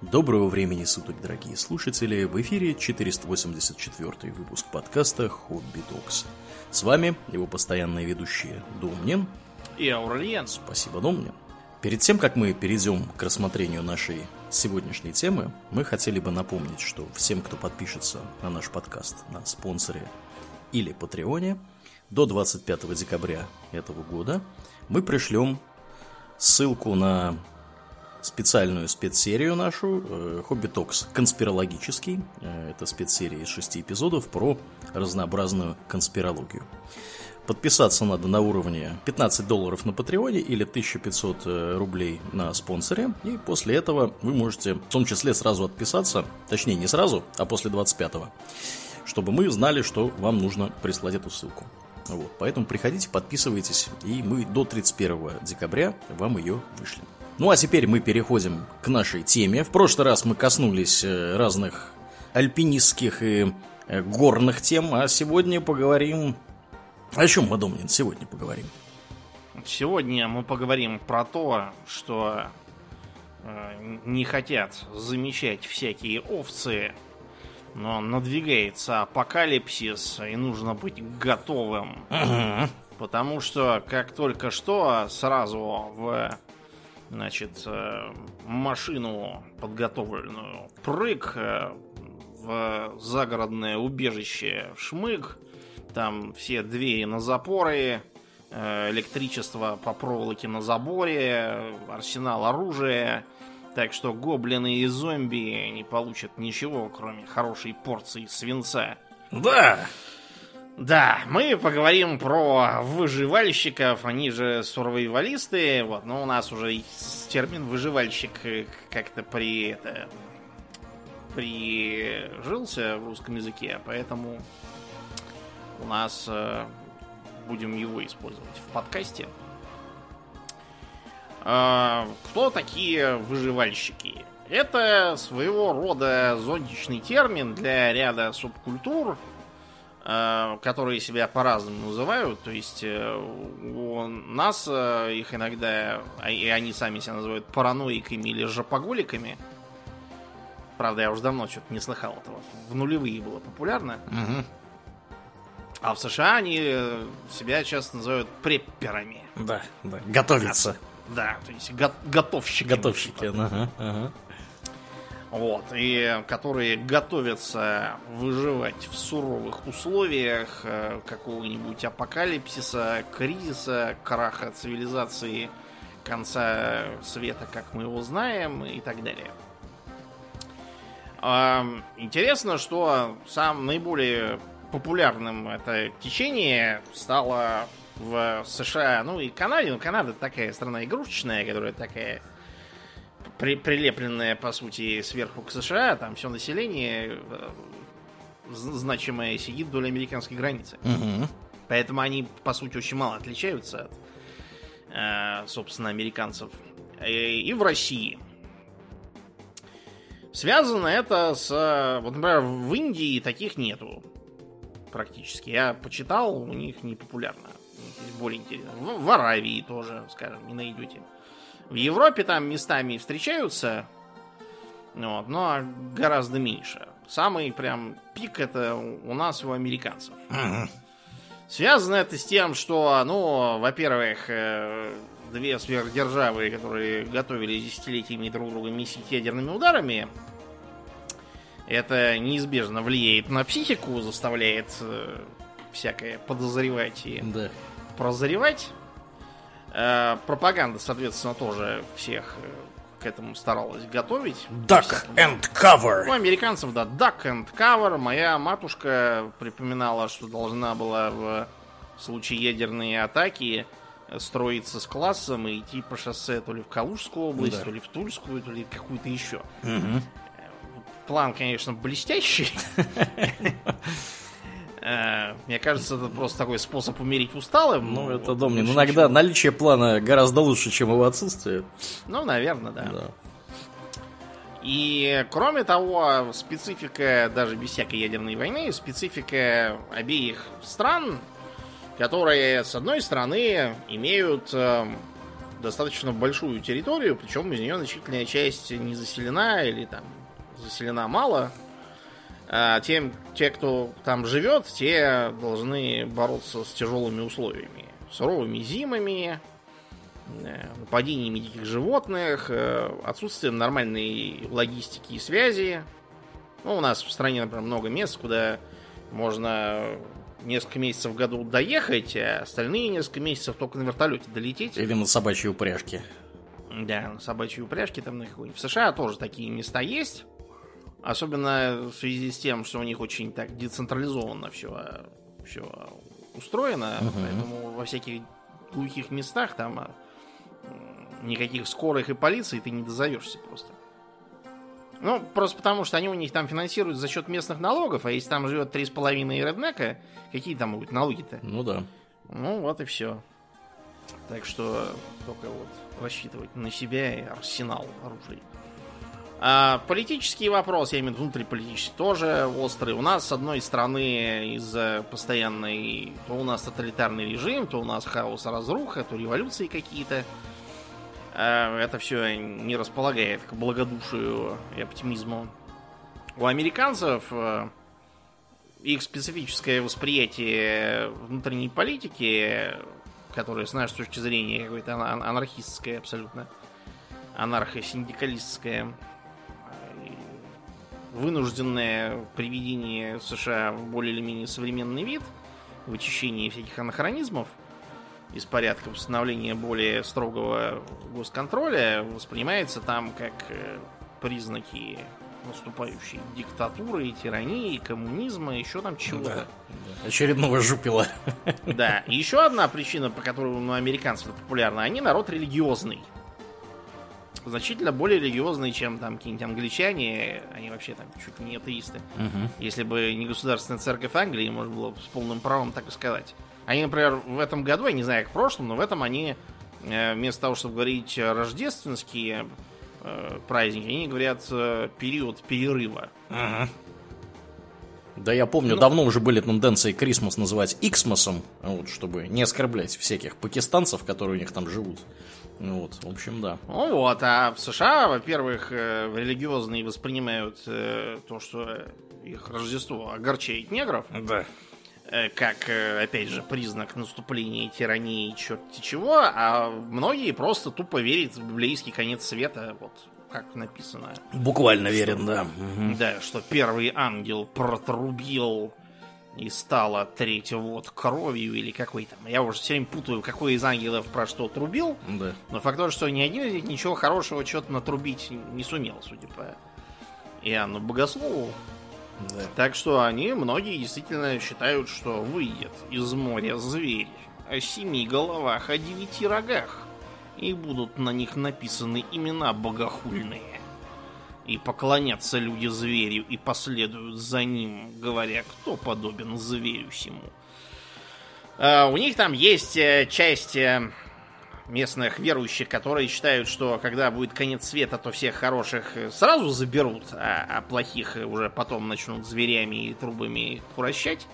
Доброго времени суток, дорогие слушатели! В эфире 484 выпуск подкаста «Хобби Токс». С вами его постоянные ведущие Домнин и Аурельян. Спасибо, Домнин. Перед тем, как мы перейдем к рассмотрению нашей сегодняшней темы, мы хотели бы напомнить, что всем, кто подпишется на наш подкаст на спонсоре или Патреоне, до 25 декабря этого года мы пришлем ссылку на специальную спецсерию нашу э, Хобби Токс конспирологический. Э, это спецсерия из шести эпизодов про разнообразную конспирологию. Подписаться надо на уровне 15 долларов на Патреоне или 1500 э, рублей на спонсоре. И после этого вы можете в том числе сразу отписаться, точнее не сразу, а после 25-го, чтобы мы знали, что вам нужно прислать эту ссылку. Вот, поэтому приходите, подписывайтесь, и мы до 31 декабря вам ее вышлем. Ну а теперь мы переходим к нашей теме. В прошлый раз мы коснулись э, разных альпинистских и э, горных тем, а сегодня поговорим... О чем, Мадомнин, сегодня поговорим? Сегодня мы поговорим про то, что э, не хотят замечать всякие овцы но надвигается апокалипсис, и нужно быть готовым. Потому что как только что сразу в значит, э, машину подготовленную прыг э, в загородное убежище шмык. Там все двери на запоры, э, электричество по проволоке на заборе, арсенал оружия – так что гоблины и зомби не получат ничего, кроме хорошей порции свинца. Да! Да, мы поговорим про выживальщиков, они же сурвайвалисты, вот, но у нас уже термин выживальщик как-то при это прижился в русском языке, поэтому у нас э, будем его использовать в подкасте. А, кто такие выживальщики? Это своего рода зонтичный термин для ряда субкультур, которые себя по-разному называют. То есть э, у нас э, их иногда, а, и они сами себя называют параноиками или жопоголиками. Правда, я уже давно что-то не слыхал этого. В нулевые было популярно. Угу. А в США они э, себя часто называют препперами. Да, да. Готовятся. Да, то есть го- готовщики. Готовщики, ага, ага. Вот, и которые готовятся выживать в суровых условиях э, какого-нибудь апокалипсиса, кризиса, краха цивилизации, конца света, как мы его знаем, и так далее. Интересно, что сам наиболее популярным это течение стало в США, ну и Канаде. Ну, Канада такая страна игрушечная, которая такая при, прилепленная, по сути, сверху к США. Там все население э, значимое сидит вдоль американской границы. Угу. Поэтому они, по сути, очень мало отличаются от, э, собственно, американцев. И, и в России. Связано это с... Вот, например, в Индии таких нету практически. Я почитал, у них не популярно более интересно. В, в Аравии тоже, скажем, не найдете. В Европе там местами встречаются, вот, но гораздо меньше. Самый прям пик это у нас у американцев. Угу. Связано это с тем, что, ну, во-первых, э, две сверхдержавы, которые готовили десятилетиями друг друга месить ядерными ударами, это неизбежно влияет на психику, заставляет э, всякое подозревать и да прозревать. Э, пропаганда, соответственно, тоже всех э, к этому старалась готовить. Duck and cover. У американцев, да, duck and cover. Моя матушка припоминала, что должна была в случае ядерной атаки строиться с классом и идти по шоссе то ли в Калужскую область, да. то ли в Тульскую, то ли какую-то еще. Угу. План, конечно, блестящий. Э, мне кажется, это просто такой способ умерить усталым. Ну, это, вот, Домнин, иногда ничего. наличие плана гораздо лучше, чем его отсутствие. Ну, наверное, да. да. И, кроме того, специфика, даже без всякой ядерной войны, специфика обеих стран, которые, с одной стороны, имеют э, достаточно большую территорию, причем из нее значительная часть не заселена или там заселена мало. А тем, те, кто там живет, те должны бороться с тяжелыми условиями. Суровыми зимами, э, нападениями диких животных, э, отсутствием нормальной логистики и связи. Ну, у нас в стране, например, много мест, куда можно несколько месяцев в году доехать, а остальные несколько месяцев только на вертолете долететь. Или на собачьей упряжке. Да, на собачьей упряжке там на В США тоже такие места есть. Особенно в связи с тем, что у них очень так децентрализованно все, все устроено. Угу. Поэтому во всяких глухих местах там а, никаких скорых и полиции ты не дозовешься просто. Ну, просто потому, что они у них там финансируют за счет местных налогов, а если там живет 3,5 реднека, какие там будут налоги-то? Ну да. Ну, вот и все. Так что только вот рассчитывать на себя и арсенал оружия. А политический вопрос, я имею в виду внутриполитический, тоже острый. У нас, с одной стороны, из-за постоянной... То у нас тоталитарный режим, то у нас хаос, разруха, то революции какие-то. А это все не располагает к благодушию и оптимизму. У американцев э, их специфическое восприятие внутренней политики, которое, с нашей точки зрения, какое-то анархистское абсолютно, анархо-синдикалистское, вынужденное приведение США в более или менее современный вид, вычищение всяких анахронизмов – из порядка установления более строгого госконтроля воспринимается там как э, признаки наступающей диктатуры, тирании, коммунизма, еще там чего-то. Да. Очередного жупила. Да. И еще одна причина, по которой ну, американцев это популярно, они народ религиозный. Значительно более религиозный, чем там какие-нибудь англичане. Они вообще там чуть не атеисты. Угу. Если бы не государственная церковь Англии, можно было с полным правом так и сказать. Они, например, в этом году, я не знаю, как в прошлом, но в этом они э, вместо того, чтобы говорить рождественские э, праздники, они говорят э, период перерыва. Ага. Да я помню, ну, давно уже были тенденции Крисмас называть Иксмосом, вот, чтобы не оскорблять всяких пакистанцев, которые у них там живут. Ну вот, в общем, да. Ну вот, а в США, во-первых, религиозные воспринимают то, что их Рождество огорчает негров. Да. Э, как, э, опять же, признак наступления тирании черти чего, а многие просто тупо верят в библейский конец света, вот как написано. Буквально верят, да. Да, что первый ангел протрубил и стало третье вот кровью или какой там. Я уже все время путаю, какой из ангелов про что трубил. Да. Но факт то, что ни один из них ничего хорошего что-то натрубить не сумел, судя по Иоанну Богослову. Да. Так что они, многие действительно считают, что выйдет из моря зверь о семи головах, о девяти рогах, и будут на них написаны имена богохульные. И поклонятся люди зверю и последуют за ним, говоря, кто подобен зверю сему. А, у них там есть э, часть э, местных верующих, которые считают, что когда будет конец света, то всех хороших сразу заберут, а, а плохих уже потом начнут зверями и трубами курощать.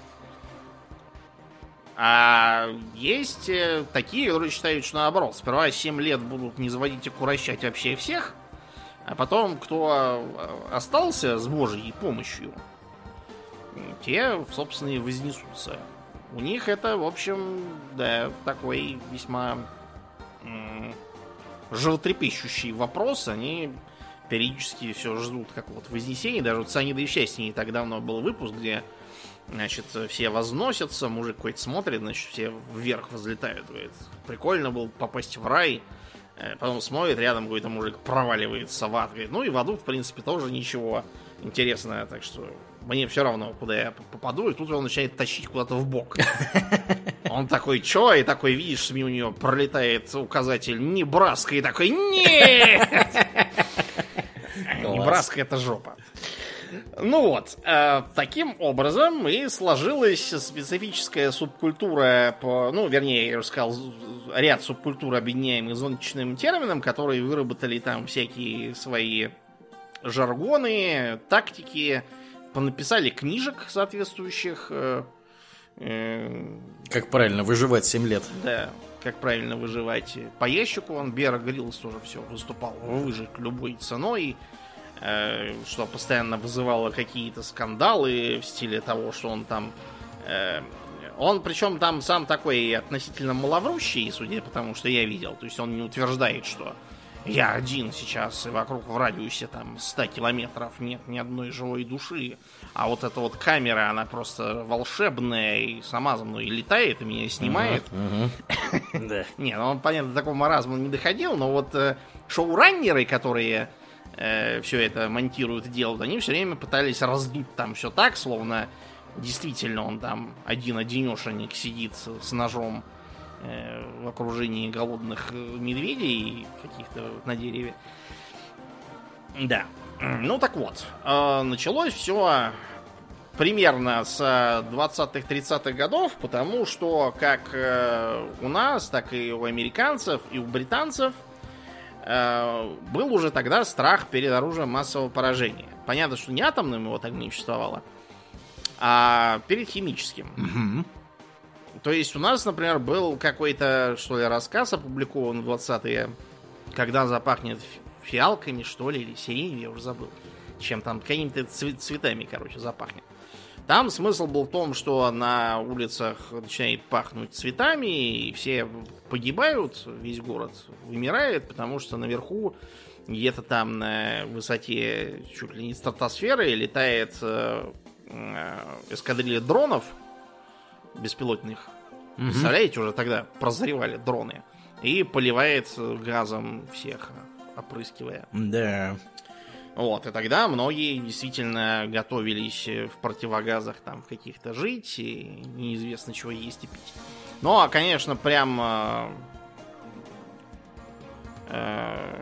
А есть э, такие, которые считают, что наоборот, сперва 7 лет будут не заводить и курощать вообще всех, а потом, кто э, остался с Божьей помощью, те, собственно, и вознесутся. У них это, в общем, да, такой весьма животрепещущий вопрос. Они периодически все ждут как вот вознесения. Даже вот Санида и Счастье не так давно был выпуск, где Значит, все возносятся, мужик какой-то смотрит, значит, все вверх взлетают. Говорит, прикольно было попасть в рай. Э, потом смотрит, рядом какой-то мужик проваливается в ад. Говорит, ну и в аду, в принципе, тоже ничего интересного. Так что мне все равно, куда я попаду. И тут он начинает тащить куда-то в бок. Он такой, чё? И такой, видишь, мимо него пролетает указатель Небраска. И такой, нет! Небраска это жопа. Ну вот, э, таким образом и сложилась специфическая субкультура по, ну, вернее, я уже сказал, ряд субкультур, объединяемых зонтичным термином, которые выработали там всякие свои жаргоны, тактики, понаписали книжек соответствующих, э, как правильно выживать 7 лет. Да. как правильно выживать по ящику. Он Бера Гриллс тоже все выступал выжить любой ценой, э, что постоянно вызывало какие-то скандалы в стиле того, что он там... Э, он, причем там сам такой относительно маловрущий, судя по тому, что я видел. То есть он не утверждает, что я один сейчас, и вокруг в радиусе там 100 километров нет ни одной живой души. А вот эта вот камера, она просто волшебная и сама за мной летает и меня снимает. Не, ну он, понятно, до такого маразма не доходил, но вот э, шоураннеры, которые э, все это монтируют и делают, они все время пытались раздуть там все так, словно действительно он там один-одинешенек сидит с ножом э, в окружении голодных медведей каких-то на дереве. Да. Ну так вот, э, началось все примерно с 20-30-х годов, потому что как э, у нас, так и у американцев, и у британцев э, был уже тогда страх перед оружием массового поражения. Понятно, что не атомным его так не существовало, а перед химическим. Угу. То есть у нас, например, был какой-то, что ли, рассказ опубликован в 20-е, когда запахнет фиалками, что ли, или сиренью, я уже забыл. Чем там, какими-то цветами, короче, запахнет. Там смысл был в том, что на улицах начинает пахнуть цветами, и все погибают, весь город вымирает, потому что наверху где-то там на высоте чуть ли не стратосферы летает э, э, эскадрилья дронов беспилотных. Угу. Представляете, уже тогда прозревали дроны. И поливает газом всех опрыскивая. Да. Вот, и тогда многие действительно готовились в противогазах там каких-то жить, и неизвестно чего есть и пить. Ну, а, конечно, прям э, э,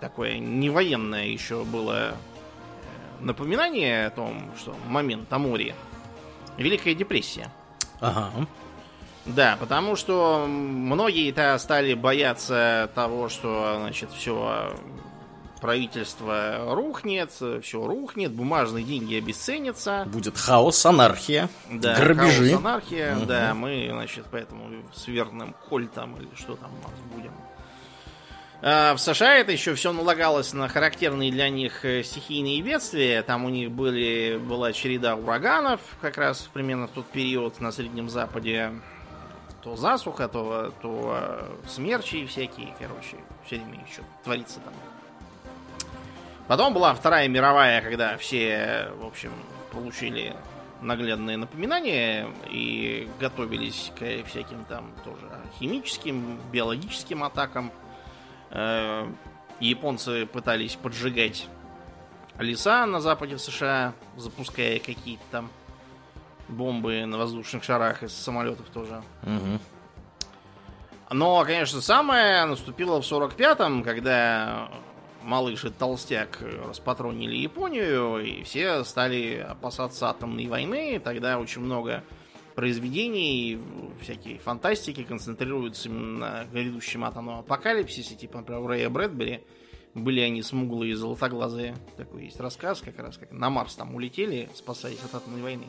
такое невоенное еще было э, напоминание о том, что момент Амури. Великая депрессия. Ага. Да, потому что многие-то стали бояться того, что, значит, все правительство рухнет, все рухнет, бумажные деньги обесценятся. Будет хаос, анархия, да, грабежи. Хаос, анархия, угу. да, мы, значит, поэтому с верным кольтом или что там у нас будем. А в США это еще все налагалось на характерные для них э, стихийные бедствия. Там у них были, была череда ураганов, как раз примерно в тот период на Среднем Западе то засуха, то, то э, смерчи всякие, короче, все время еще творится там. Потом была Вторая мировая, когда все, в общем, получили наглядные напоминания и готовились к всяким там тоже химическим, биологическим атакам. Э, японцы пытались поджигать леса на западе США, запуская какие-то там бомбы на воздушных шарах из самолетов тоже. Угу. Но, конечно, самое наступило в 45-м, когда малыш и толстяк распатронили Японию, и все стали опасаться атомной войны. Тогда очень много произведений, всякие фантастики концентрируются на грядущем атомном апокалипсисе, типа, например, Рэя Брэдбери. Были они смуглые и золотоглазые. Такой есть рассказ, как раз как на Марс там улетели, спасаясь от атомной войны.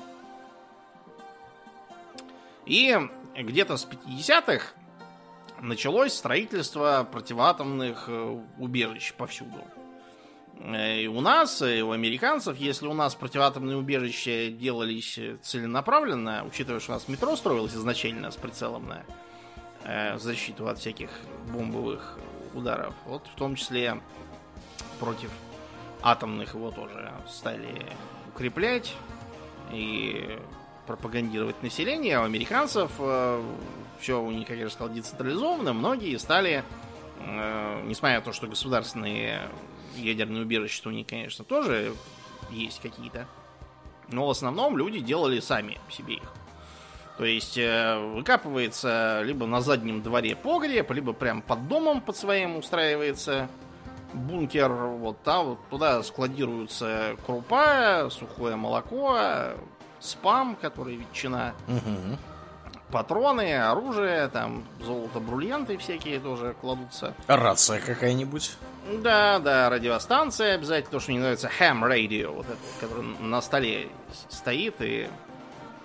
И где-то с 50-х началось строительство противоатомных э, убежищ повсюду. Э, и у нас, и у американцев, если у нас противоатомные убежища делались целенаправленно, учитывая, что у нас метро строилось изначально с прицелом на э, защиту от всяких бомбовых ударов, вот в том числе против атомных его тоже стали укреплять. И пропагандировать население, а у американцев э, все у них, как я децентрализовано. Многие стали, э, несмотря на то, что государственные ядерные убежища у них, конечно, тоже есть какие-то, но в основном люди делали сами себе их. То есть э, выкапывается либо на заднем дворе погреб, либо прям под домом под своим устраивается бункер. Вот там вот туда складируются крупа, сухое молоко, спам, который ветчина, угу. патроны, оружие, там золото, бриллианты всякие тоже кладутся. Рация какая-нибудь. Да, да, радиостанция обязательно, то, что мне нравится ham radio, вот это, который на столе стоит, и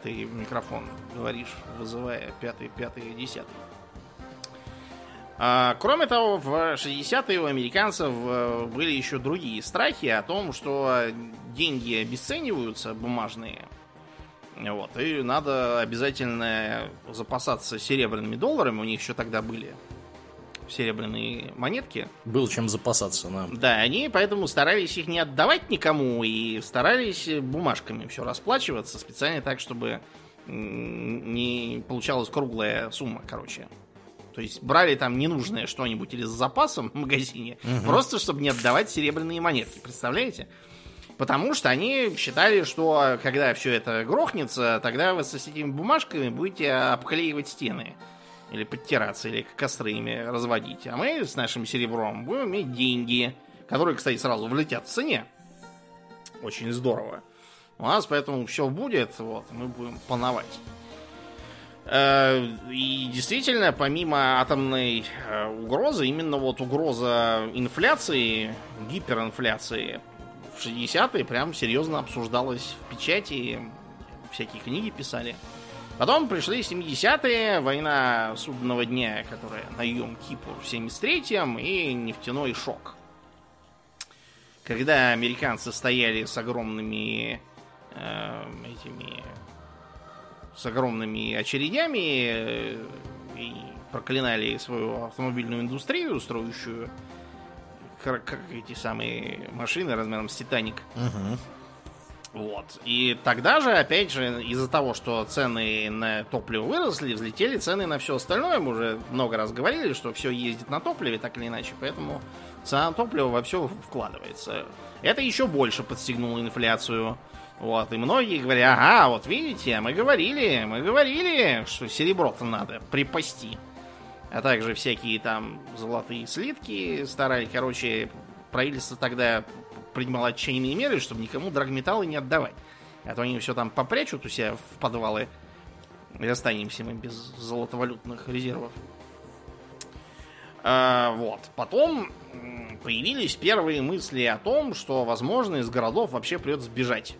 ты в микрофон говоришь, вызывая пятый, пятый, десятый. А, кроме того, в 60-е у американцев э, были еще другие страхи о том, что деньги обесцениваются, бумажные. Вот, и надо обязательно запасаться серебряными долларами. У них еще тогда были серебряные монетки. Был чем запасаться, да. Да, они поэтому старались их не отдавать никому и старались бумажками все расплачиваться специально так, чтобы не получалась круглая сумма, короче. То есть брали там ненужное что-нибудь или с запасом в магазине, угу. просто чтобы не отдавать серебряные монетки, представляете? Потому что они считали, что когда все это грохнется, тогда вы с этими бумажками будете обклеивать стены. Или подтираться, или костры ими разводить. А мы с нашим серебром будем иметь деньги, которые, кстати, сразу влетят в цене. Очень здорово. У нас поэтому все будет, вот, мы будем пановать. Э, и действительно, помимо атомной э, угрозы, именно вот угроза инфляции, гиперинфляции в 60-е прям серьезно обсуждалась в печати, всякие книги писали. Потом пришли 70-е, война судного дня, которая на Йом-Кипур в 73-м, и нефтяной шок. Когда американцы стояли с огромными э, этими с огромными очередями э, и проклинали свою автомобильную индустрию, строящую как эти самые машины размером с Титаник. Угу. Вот. И тогда же, опять же, из-за того, что цены на топливо выросли, взлетели цены на все остальное. Мы уже много раз говорили, что все ездит на топливе, так или иначе. Поэтому цена топлива во все вкладывается. Это еще больше подстегнуло инфляцию. Вот, и многие говорят, ага, вот видите, мы говорили, мы говорили, что серебро-то надо припасти. А также всякие там золотые слитки старались. Короче, правительство тогда принимал отчаянные меры, чтобы никому драгметаллы не отдавать. А то они все там попрячут у себя в подвалы. И останемся мы без золотовалютных резервов. А, вот. Потом появились первые мысли о том, что, возможно, из городов вообще придется сбежать.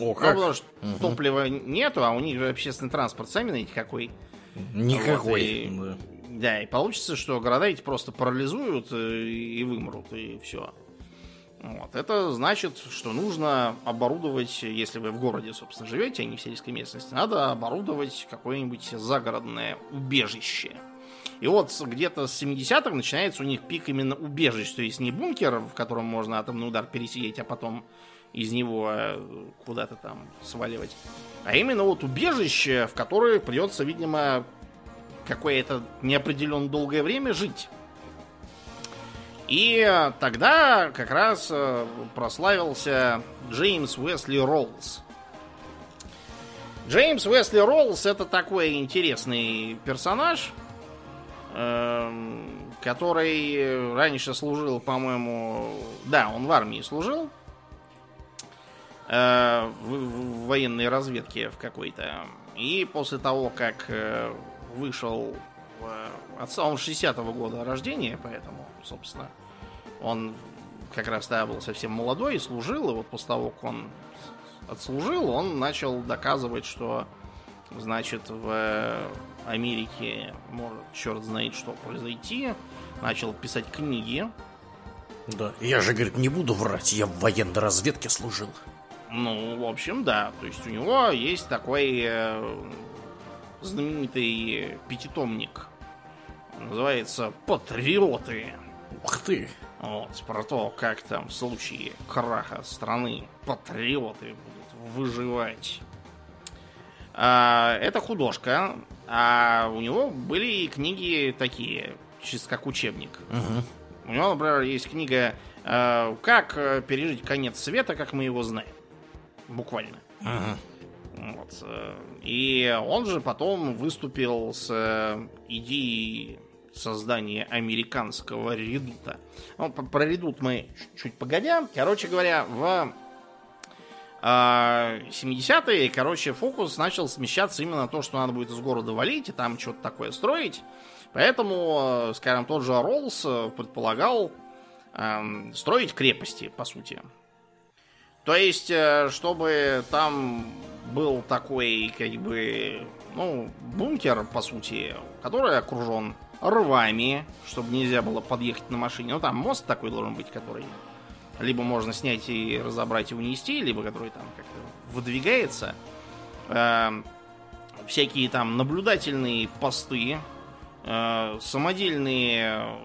О, как? Ну, потому что угу. топлива нету, а у них же общественный транспорт, сами знаете, какой. Никакой. Вот, и, да. И получится, что города эти просто парализуют э, и вымрут, и все. Вот. Это значит, что нужно оборудовать, если вы в городе, собственно, живете, а не в сельской местности, надо оборудовать какое-нибудь загородное убежище. И вот где-то с 70-х начинается у них пик именно убежищ, то есть не бункер, в котором можно атомный удар пересидеть, а потом из него э, куда-то там сваливать, а именно вот убежище, в которое придется, видимо, какое-то неопределенно долгое время жить. И тогда как раз э, прославился Джеймс Уэсли Роллс. Джеймс Уэсли Роллс это такой интересный персонаж, эм, который раньше служил, по-моему, да, он в армии служил, э, в военной разведке в какой-то. И после того, как э, вышел отца, он 60-го года рождения, поэтому собственно. Он как раз тогда был совсем молодой и служил, и вот после того, как он отслужил, он начал доказывать, что, значит, в Америке может черт знает что произойти. Начал писать книги. Да, я же, говорит, не буду врать, я в военной разведке служил. Ну, в общем, да. То есть у него есть такой э, знаменитый пятитомник. Называется «Патриоты». Ух ты! Вот, про то, как там в случае краха страны патриоты будут выживать. А, это художка, а у него были книги такие, чисто как учебник. Угу. У него, например, есть книга а, «Как пережить конец света, как мы его знаем». Буквально. Угу. Вот. Э, и он же потом выступил с э, идеей создание американского редута. Ну, про редут мы чуть погодя. Короче говоря, в 70-е, а, короче, фокус начал смещаться именно на то, что надо будет из города валить и там что-то такое строить. Поэтому, скажем, тот же Роллс предполагал э, строить крепости, по сути. То есть, э, чтобы там был такой, как бы, ну, бункер, по сути, который окружен рвами, чтобы нельзя было подъехать на машине. Ну, там мост такой должен быть, который либо можно снять и разобрать и унести, либо который там как-то выдвигается. Э, всякие там наблюдательные посты, э, самодельные,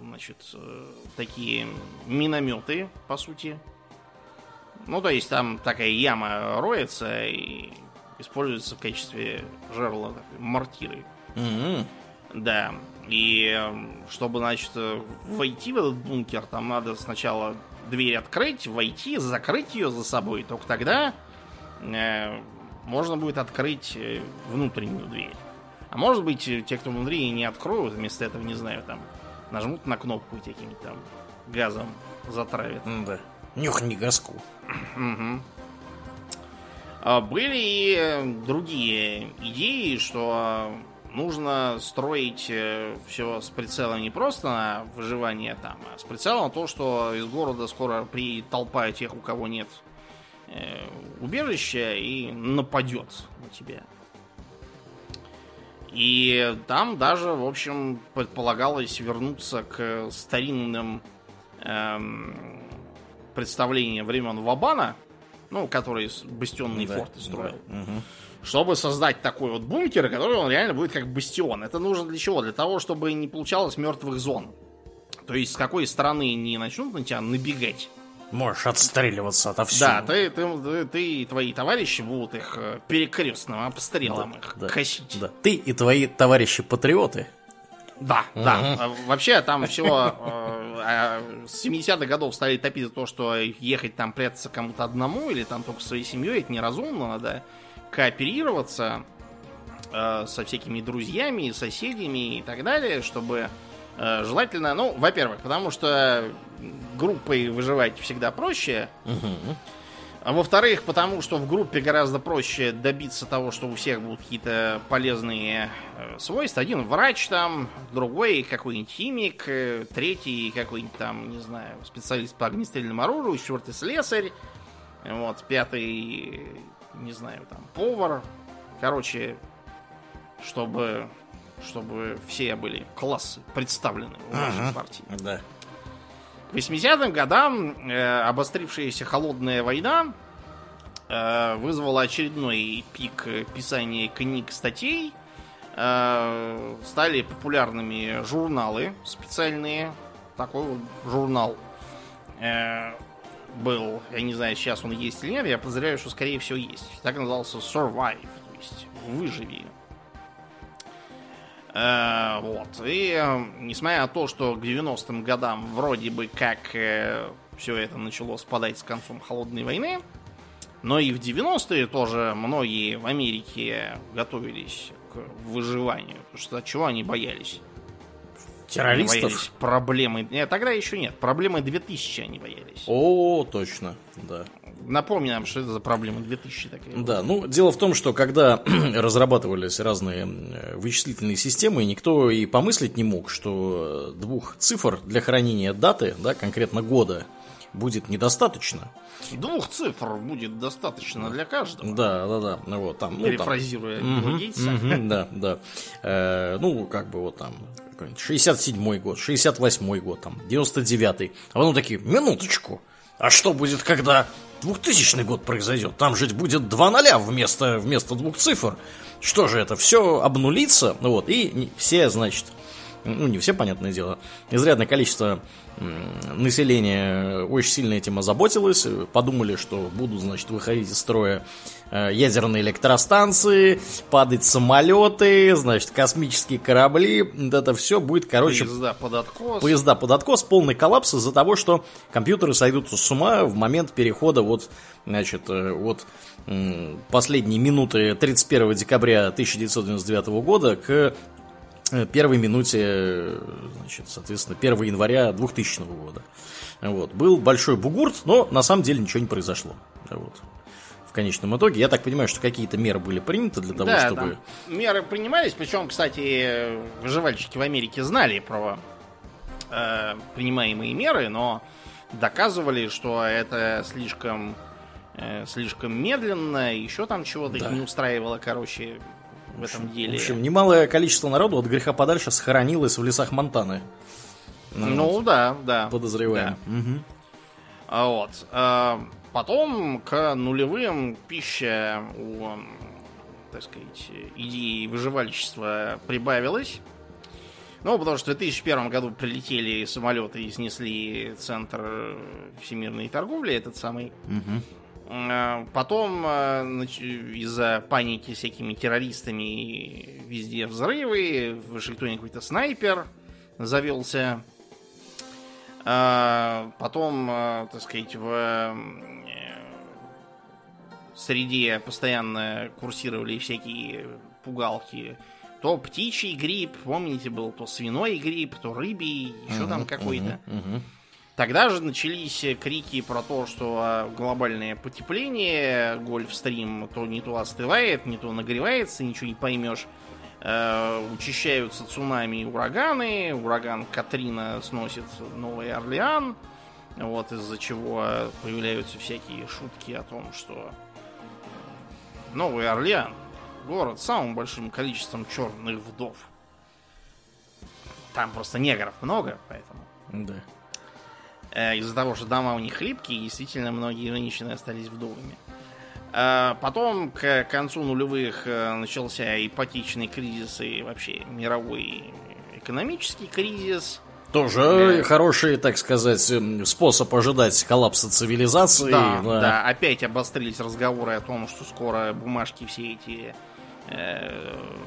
значит, э, такие минометы, по сути. Ну, то есть там такая яма роется и используется в качестве жерла мортиры. Мгм. Да. И э, чтобы, значит, войти в этот бункер, там надо сначала дверь открыть, войти, закрыть ее за собой. Только тогда э, можно будет открыть э, внутреннюю дверь. А может быть, э, те, кто внутри, не откроют, вместо этого, не знаю, там, нажмут на кнопку и каким-то там газом затравят. Да. Нюхни газку. А Были и э, другие идеи, что нужно строить все с прицелом не просто на выживание там, а с прицелом на то, что из города скоро при толпа тех, у кого нет э, убежища, и нападет на тебя. И там даже, в общем, предполагалось вернуться к старинным эм, представлениям времен Вабана, ну, который бастионные Да, форты строил, да. Мгм. чтобы создать такой вот бункер, который он реально будет как бастион. Это нужно для чего? Для того, чтобы не получалось мертвых зон. То есть с какой стороны не начнут на тебя набегать. Можешь отстреливаться отовсюду. Да, ты, ты, ты- ты и твои товарищи будут их э, перекрестным обстрелом их Да, косить. да. Ты и твои товарищи-патриоты. Да, да. А, Вообще там все с 70-х годов стали топить за то, что ехать там прятаться кому-то одному или там только своей семьей, это неразумно, надо кооперироваться э, со всякими друзьями, соседями и так далее, чтобы э, желательно, ну, во-первых, потому что группой выживать всегда проще, Мгм. А во-вторых, потому что в группе гораздо проще добиться того, что у всех будут какие-то полезные э, свойства. Один врач там, другой какой-нибудь химик, э, третий какой-нибудь там, не знаю, специалист по огнестрельному оружию, четвертый слесарь, вот, пятый, не знаю, там, повар. Короче, чтобы, чтобы все были классы представлены в Ага. партии. Да. К 80-м годам э, обострившаяся холодная война э, вызвала очередной пик писания книг, статей. Э, стали популярными журналы специальные. Такой вот журнал э, был. Я не знаю, сейчас он есть или нет. Я подозреваю, что скорее всего есть. Так назывался Survive, то есть выживи. Э, вот. И э, несмотря на то, что к 90-м годам вроде бы как все это начало спадать с концом холодной войны, но и в 90-е тоже многие в Америке готовились к выживанию. Потому что от чего они боялись? Они Террористов? боялись проблемы... Нет, тогда еще нет. Проблемы 2000 они боялись. О, точно, да. Напомни нам, что это за проблема 2000 такая. Да, ну, дело в том, что когда разрабатывались разные э, вычислительные системы, никто и помыслить не мог, что э, двух цифр для хранения даты, да, конкретно года, будет недостаточно. Двух цифр будет достаточно для каждого. Да, да, да. Вот там. ну, там- Перефразируя Билла Гейтса. мгм, да, да. Э, ну, как бы вот там какой-нибудь 67-й год, 68-й год, там, 99-й. А потом такие, минуточку, а что будет, когда 2000 год произойдет? Там жить будет два ноля вместо, вместо двух цифр. Что же это, все обнулится? Ну вот, и все, значит, ну, не все, понятное дело, изрядное количество населения очень сильно этим озаботилось, э, подумали, что будут, значит, выходить из строя э, ядерные электростанции, падать самолеты, значит, космические корабли, вот это все будет, короче, Поезда под откос. поезда под откос, полный коллапс из-за того, что компьютеры сойдутся с ума в момент перехода вот, значит, э, вот м, последней минуты 31 декабря 1999 года к э, первой минуте, э, значит, соответственно, 1 января 2000 года. Вот. Был большой бугурт, но на самом деле ничего не произошло. Вот. В конечном итоге, я так понимаю, что какие-то меры были приняты для того, да, чтобы... там меры принимались, причем, кстати, выживальщики в Америке знали про э, принимаемые меры, но доказывали, что это слишком, э, слишком медленно, еще там чего-то их Да. не устраивало, короче, в этом деле. В общем, немалое количество народу от греха подальше схоронилось в лесах Монтаны. Ну, вот. да, да. Подозреваем. Да. Угу. А вот. А, потом к нулевым пища у, так сказать, идеи выживальчества прибавилась. Ну, потому что в 2001 году прилетели самолеты и снесли центр всемирной торговли, этот самый. Угу. Потом из-за паники всякими террористами везде взрывы, в Вашингтоне какой-то снайпер завелся. А, потом, так сказать, в среде постоянно курсировали всякие пугалки то птичий грипп, помните, был то свиной грипп, то рыбий, еще uh-huh, там какой-то. Uh-huh, uh-huh. Тогда же начались крики про то, что а, глобальное потепление, Гольфстрим то не то остывает, не то нагревается, ничего не поймешь. Э, учащаются цунами и ураганы. Ураган Катрина сносит Новый Орлеан. Вот из-за чего появляются всякие шутки о том, что Новый Орлеан город с самым большим количеством черных вдов. Там просто негров много, поэтому. Да. Э, из-за того, что дома у них хлипкие, действительно многие женщины остались вдовами. Э, потом, к концу нулевых, э, начался ипотечный кризис и вообще мировой экономический кризис. Тоже э, хороший, так сказать, эм, способ ожидать коллапса цивилизации. Да, да. да, опять обострились разговоры о том, что скоро бумажки все эти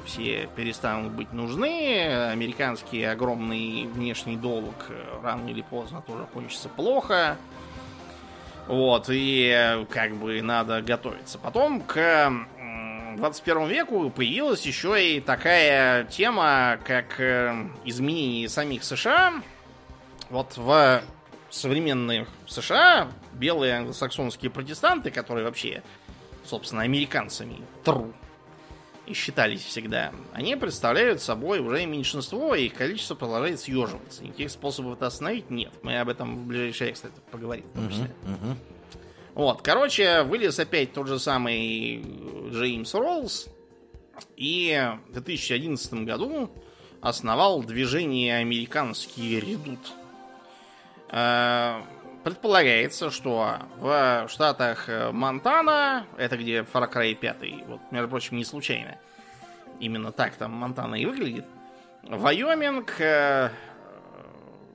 все перестанут быть нужны. Американский огромный внешний долг э, рано или поздно тоже кончится плохо. Вот, и э, как бы надо готовиться. Потом к 21 веку появилась еще и такая тема, как изменение самих США. Вот в современных США белые англосаксонские протестанты, которые вообще, собственно, американцами тру считались всегда, они представляют собой уже меньшинство, и их количество продолжает съеживаться. Никаких способов это остановить нет. Мы об этом в ближайшее, кстати, поговорим. В том числе. Uh-huh, uh-huh. Вот, короче, вылез опять тот же самый Джеймс Роллс, и в 2011 году основал движение «Американский редут». Предполагается, что в штатах э, Монтана, это где Far Cry 5, вот, между прочим, не случайно, именно так там Монтана и выглядит, Вайоминг, э,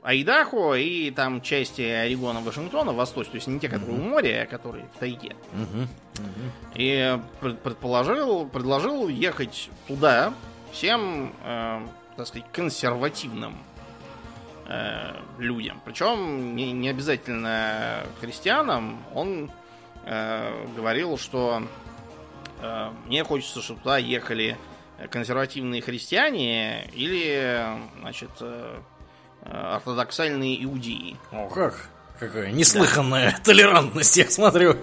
Айдахо и там части Орегона, Вашингтона, восточь, то есть не те, которые uh-huh. у моря, а которые в тайге. Uh-huh. Uh-huh. И предположил, предложил ехать туда всем, э, так сказать, консервативным э, людям. Причем не, не обязательно христианам. Он э, говорил, что э, мне хочется, чтобы туда ехали консервативные христиане или, значит, э, ортодоксальные иудеи. О, как? Какая неслыханная да. толерантность, я смотрю.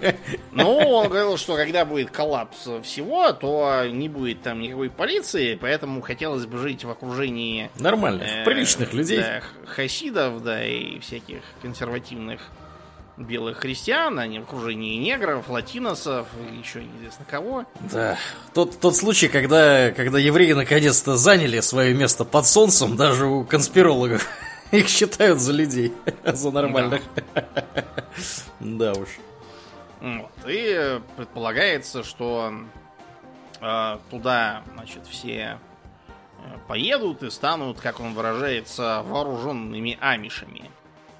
Ну, он говорил, что когда будет коллапс всего, то не будет там никакой полиции, поэтому хотелось бы жить в окружении... Нормальных, э, приличных людей. Да, хасидов, да, и всяких консервативных белых христиан, а не в окружении негров, латиносов, и еще неизвестно кого. Да, тот, тот случай, когда, когда евреи наконец-то заняли свое место под солнцем, даже у конспирологов. Их считают за людей, за нормальных. Да, уж. Вот. И предполагается, что э, туда, значит, все э, поедут и станут, как он выражается, вооруженными амишами.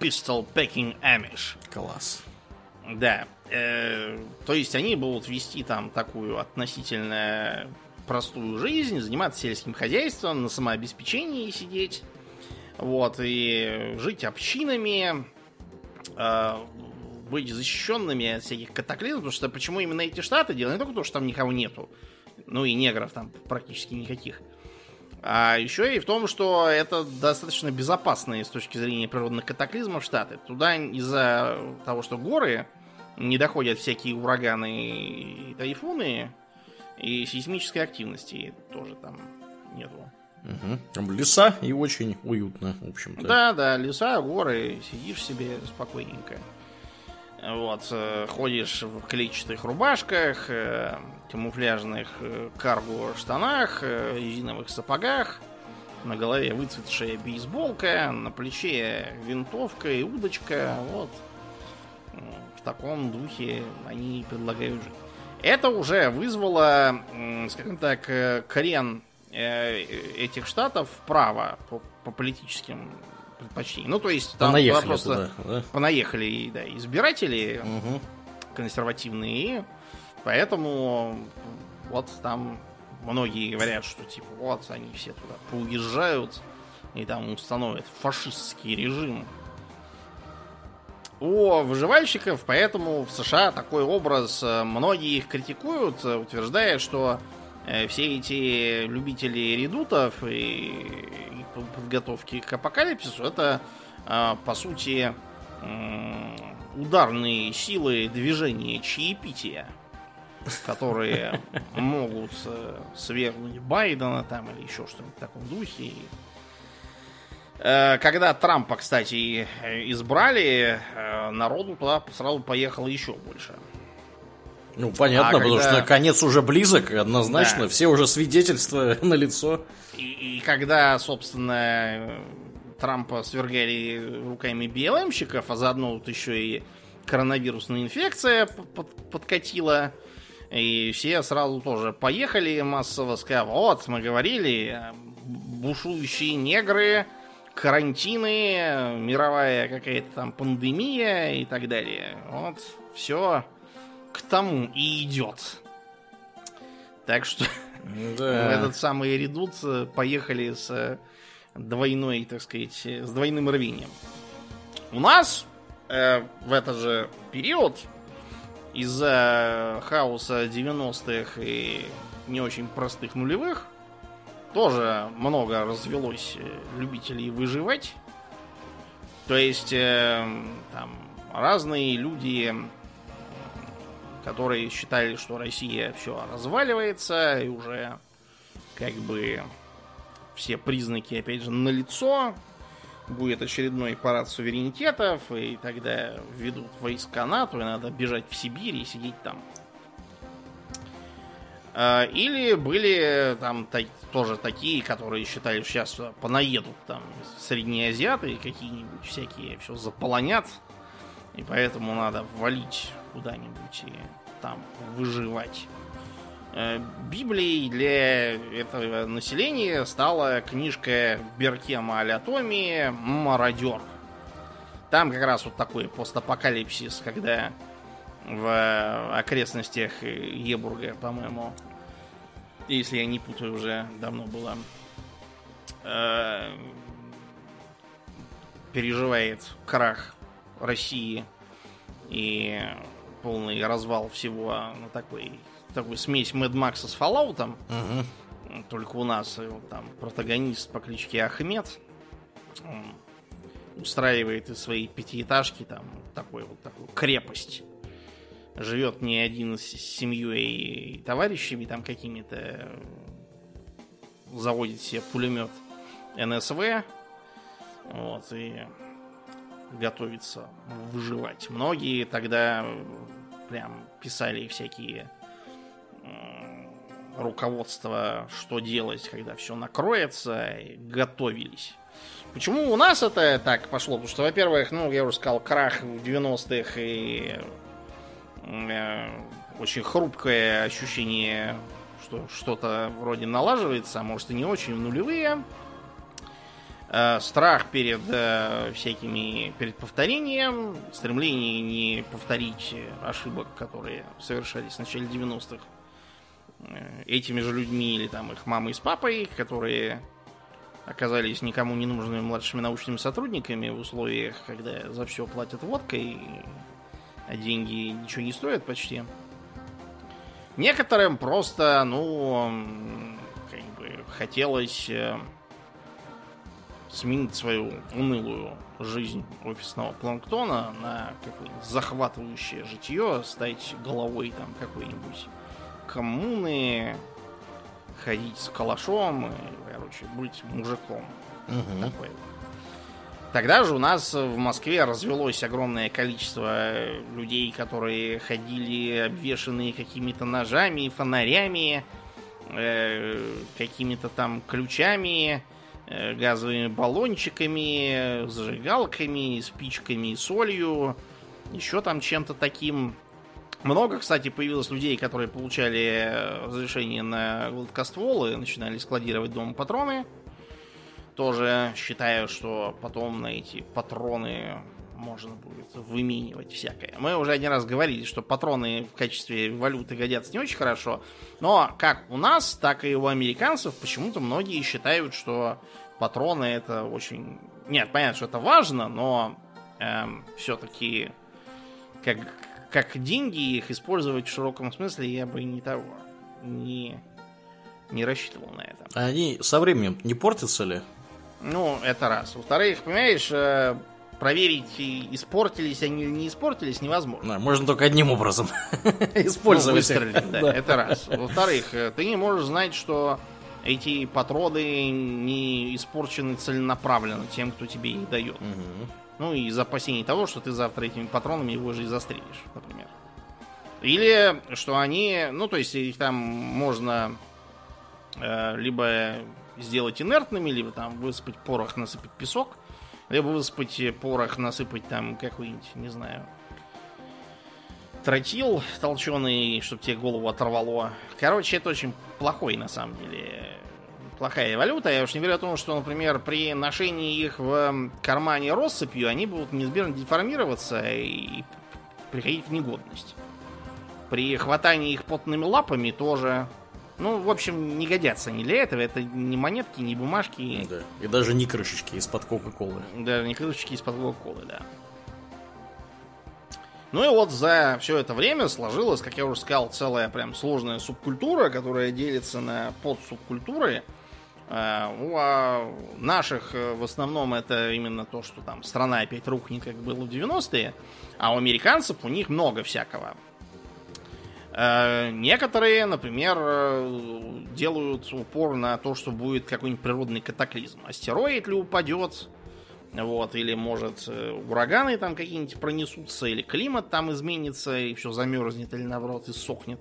Pistol packing Amish. Класс. Да. Э, то есть они будут вести там такую относительно простую жизнь, заниматься сельским хозяйством, на самообеспечении сидеть вот, и жить общинами, э, быть защищенными от всяких катаклизмов, потому что почему именно эти штаты делают? Не только то, что там никого нету, ну и негров там практически никаких. А еще и в том, что это достаточно безопасные с точки зрения природных катаклизмов штаты. Туда из-за того, что горы не доходят всякие ураганы и тайфуны, и сейсмической активности тоже там нету. Угу. Леса и очень уютно, в общем-то. Да, да, леса, горы, сидишь себе спокойненько. Вот, э, ходишь в клетчатых рубашках, э, камуфляжных э, карго штанах, резиновых сапогах, на голове выцветшая бейсболка, на плече винтовка и удочка. Вот. В таком духе они предлагают жить. Это уже вызвало, скажем так, крен этих штатов вправо по, по политическим предпочтений. Ну, то есть там понаехали просто туда, да? понаехали да, избиратели угу. консервативные, поэтому вот там многие говорят, что типа вот они все туда поуезжают и там установят фашистский режим. У выживальщиков, поэтому в США такой образ э, многие их критикуют, э, утверждая, что э, все эти любители редутов и подготовки к апокалипсису, это, а, по сути, ударные силы движения чаепития, которые могут э, свергнуть Байдена там или еще что-нибудь в таком духе. Э, когда Трампа, кстати, избрали, э, народу туда сразу поехало еще больше. Ну, понятно, а потому когда... что конец уже близок, однозначно. Да. Все уже свидетельства на лицо. И, и когда, собственно, Трампа свергали руками БЛМщиков, а заодно вот еще и коронавирусная инфекция под, подкатила, и все сразу тоже поехали массово, сказав, вот, мы говорили, бушующие негры, карантины, мировая какая-то там пандемия и так далее. Вот, все к тому и идет. Так что да. в этот самый редут э, поехали с э, двойной, так сказать, с двойным рвением. У нас э, в этот же период из-за хаоса 90-х и не очень простых нулевых тоже много развелось э, любителей выживать. То есть э, там разные люди которые считали, что Россия все разваливается, и уже как бы все признаки, опять же, налицо. Будет очередной парад суверенитетов, и тогда введут войска НАТО, и надо бежать в Сибирь и сидеть там. А, или были там тоже такие, которые считали, что сейчас понаедут там средние азиаты какие-нибудь всякие, все заполонят. И поэтому надо валить куда-нибудь и там выживать. Э, Библией для этого населения стала книжка Беркема Алятоми «Мародер». Там как раз вот такой постапокалипсис, когда в окрестностях Ебурга, по-моему, если я не путаю, уже давно было, э, переживает крах России и полный развал всего на ну, такой, такой смесь Mad Max с Fallout. Угу. Только у нас э, вот, там протагонист по кличке Ахмед устраивает из своей пятиэтажки там такой вот такую крепость. Живет не один с семьей и товарищами там какими-то. Заводит себе пулемет НСВ. Вот, и готовится выживать. Многие тогда прям писали всякие руководства, что делать, когда все накроется, готовились. Почему у нас это так пошло? Потому что, во-первых, ну, я уже сказал, крах в 90-х и э, очень хрупкое ощущение, что что-то вроде налаживается, а может и не очень в нулевые. Э, страх перед э, всякими, перед повторением, стремление не повторить ошибок, которые совершались в начале 90-х э, этими же людьми или там их мамой с папой, которые оказались никому не нужными младшими научными сотрудниками в условиях, когда за все платят водкой, а деньги ничего не стоят почти. Некоторым просто, ну, как бы хотелось сменить свою унылую жизнь офисного планктона на какое-нибудь захватывающее житье, стать головой там какой-нибудь коммуны, ходить с калашом и, короче, быть мужиком. Угу. Такой. Тогда же у нас в Москве развелось огромное количество людей, которые ходили обвешанные какими-то ножами, фонарями, э, какими-то там ключами, газовыми баллончиками, зажигалками, спичками, солью, еще там чем-то таким. Много, кстати, появилось людей, которые получали разрешение на гладкоствол и начинали складировать дома патроны. Тоже считаю, что потом на эти патроны можно будет выменивать всякое. Мы уже один раз говорили, что патроны в качестве валюты годятся не очень хорошо. Но как у нас, так и у американцев почему-то многие считают, что патроны это очень... Нет, понятно, что это важно, но эм, все-таки как, как деньги их использовать в широком смысле я бы не того. Не, не рассчитывал на это. А они со временем не портятся ли? Ну, это раз. Во-вторых, понимаешь, э, проверить, испортились они или не испортились, невозможно. Да, можно только одним образом использовать. Ну, выстрелить, да, это раз. Во-вторых, э, ты не можешь знать, что эти патроны не испорчены целенаправленно тем, кто тебе их дает. Мгм. Ну, и из опасений того, что ты завтра этими патронами его же и застрелишь, например. Или что они, ну, то есть их там можно э, либо сделать инертными, либо там высыпать порох, насыпать песок, либо высыпать порох, насыпать там какой-нибудь, не знаю, тротил толченый, чтобы тебе голову оторвало. Короче, это очень плохой, на самом деле, плохая валюта. Я уж не говорю о том, что, например, при ношении их в кармане россыпью они будут неизбежно деформироваться и приходить в негодность. При хватании их потными лапами тоже ну, в общем, не годятся они для этого. Это не монетки, не бумажки. Да. И даже не крышечки из-под Кока-Колы. Даже не крышечки из-под Кока-Колы, да. Ну и вот за все это время сложилась, как я уже сказал, целая прям сложная субкультура, которая делится на подсубкультуры. Э, У а, наших э, в основном это именно то, что там страна опять рухнет, как было в 90-е, а у американцев у них много всякого. Э, Некоторые, например, э, делают упор на то, что будет какой-нибудь природный катаклизм. Астероид ли упадет, вот, или, может, э, ураганы там какие-нибудь пронесутся, или климат там изменится, и все замерзнет, или, наоборот, иссохнет.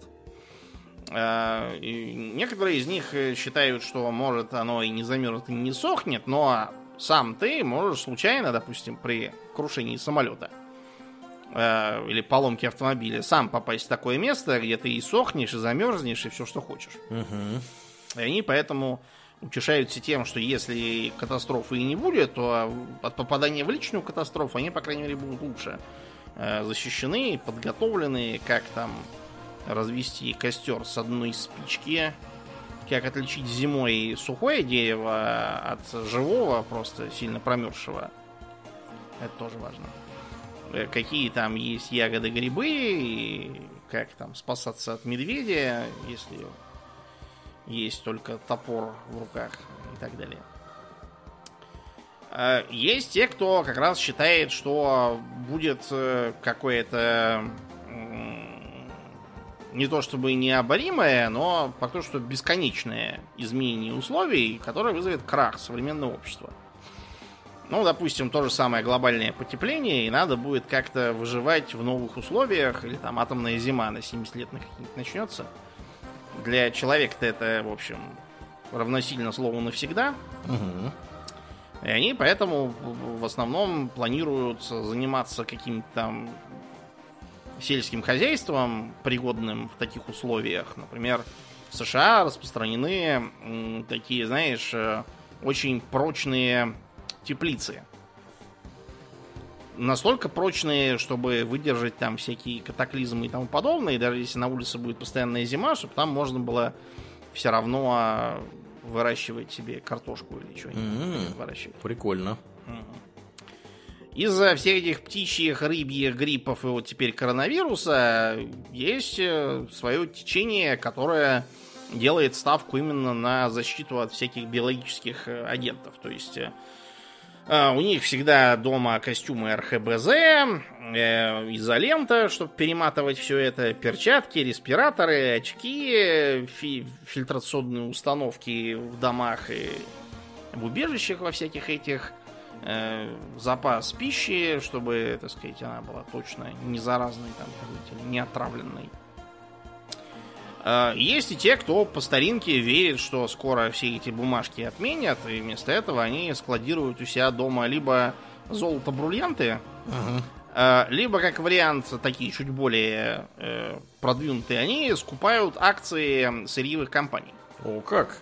Э, и некоторые из них считают, что, может, оно и не замерзнет, и не сохнет, но сам ты можешь случайно, допустим, при крушении самолета э, или поломке автомобиля сам попасть в такое место, где ты и сохнешь, и замерзнешь, и все, что хочешь. Мгм. И они поэтому утешаются тем, что если катастрофы и не будет, то от попадания в личную катастрофу они, по крайней мере, будут лучше э, защищены, подготовлены, как там развести костер с одной спички, как отличить зимой сухое дерево от живого, просто сильно промерзшего. Это тоже важно. Какие там есть ягоды, грибы, и как там спасаться от медведя, если есть только топор в руках и так далее. А Есть те, кто как раз считает, что будет э, какое-то не то чтобы необоримое, но пока что бесконечное изменение условий, которое вызовет крах современного общества. Ну, допустим, то же самое глобальное потепление, и надо будет как-то выживать в новых условиях, или там атомная зима на 70 лет на начнется. Для человека-то это, в общем, равносильно слову навсегда. Мгм. И они поэтому в основном планируют заниматься каким-то там сельским хозяйством, пригодным в таких условиях. Например, в США распространены такие, знаешь, э, очень прочные теплицы. Настолько прочные, чтобы выдержать там всякие катаклизмы и тому подобное, и даже если на улице будет постоянная зима, чтобы там можно было все равно а, выращивать себе картошку или что-нибудь М. выращивать. Прикольно. Из-за всех этих птичьих, рыбьих гриппов и вот теперь коронавируса есть э, свое течение, которое делает ставку именно на защиту от всяких биологических э, агентов. То есть э, у них всегда дома костюмы РХБЗ, э, изолента, чтобы перематывать все это, перчатки, респираторы, очки, фи- фильтрационные установки в домах и в убежищах во всяких этих э, запас пищи, чтобы, так сказать, она была точно не заразной, там, не отравленной. Э, есть и те, кто по старинке верит, что скоро все эти бумажки отменят, и вместо этого они складируют у себя дома либо золото-бриллианты, э, либо, как вариант, такие чуть более э, продвинутые, они скупают акции сырьевых компаний. О, как?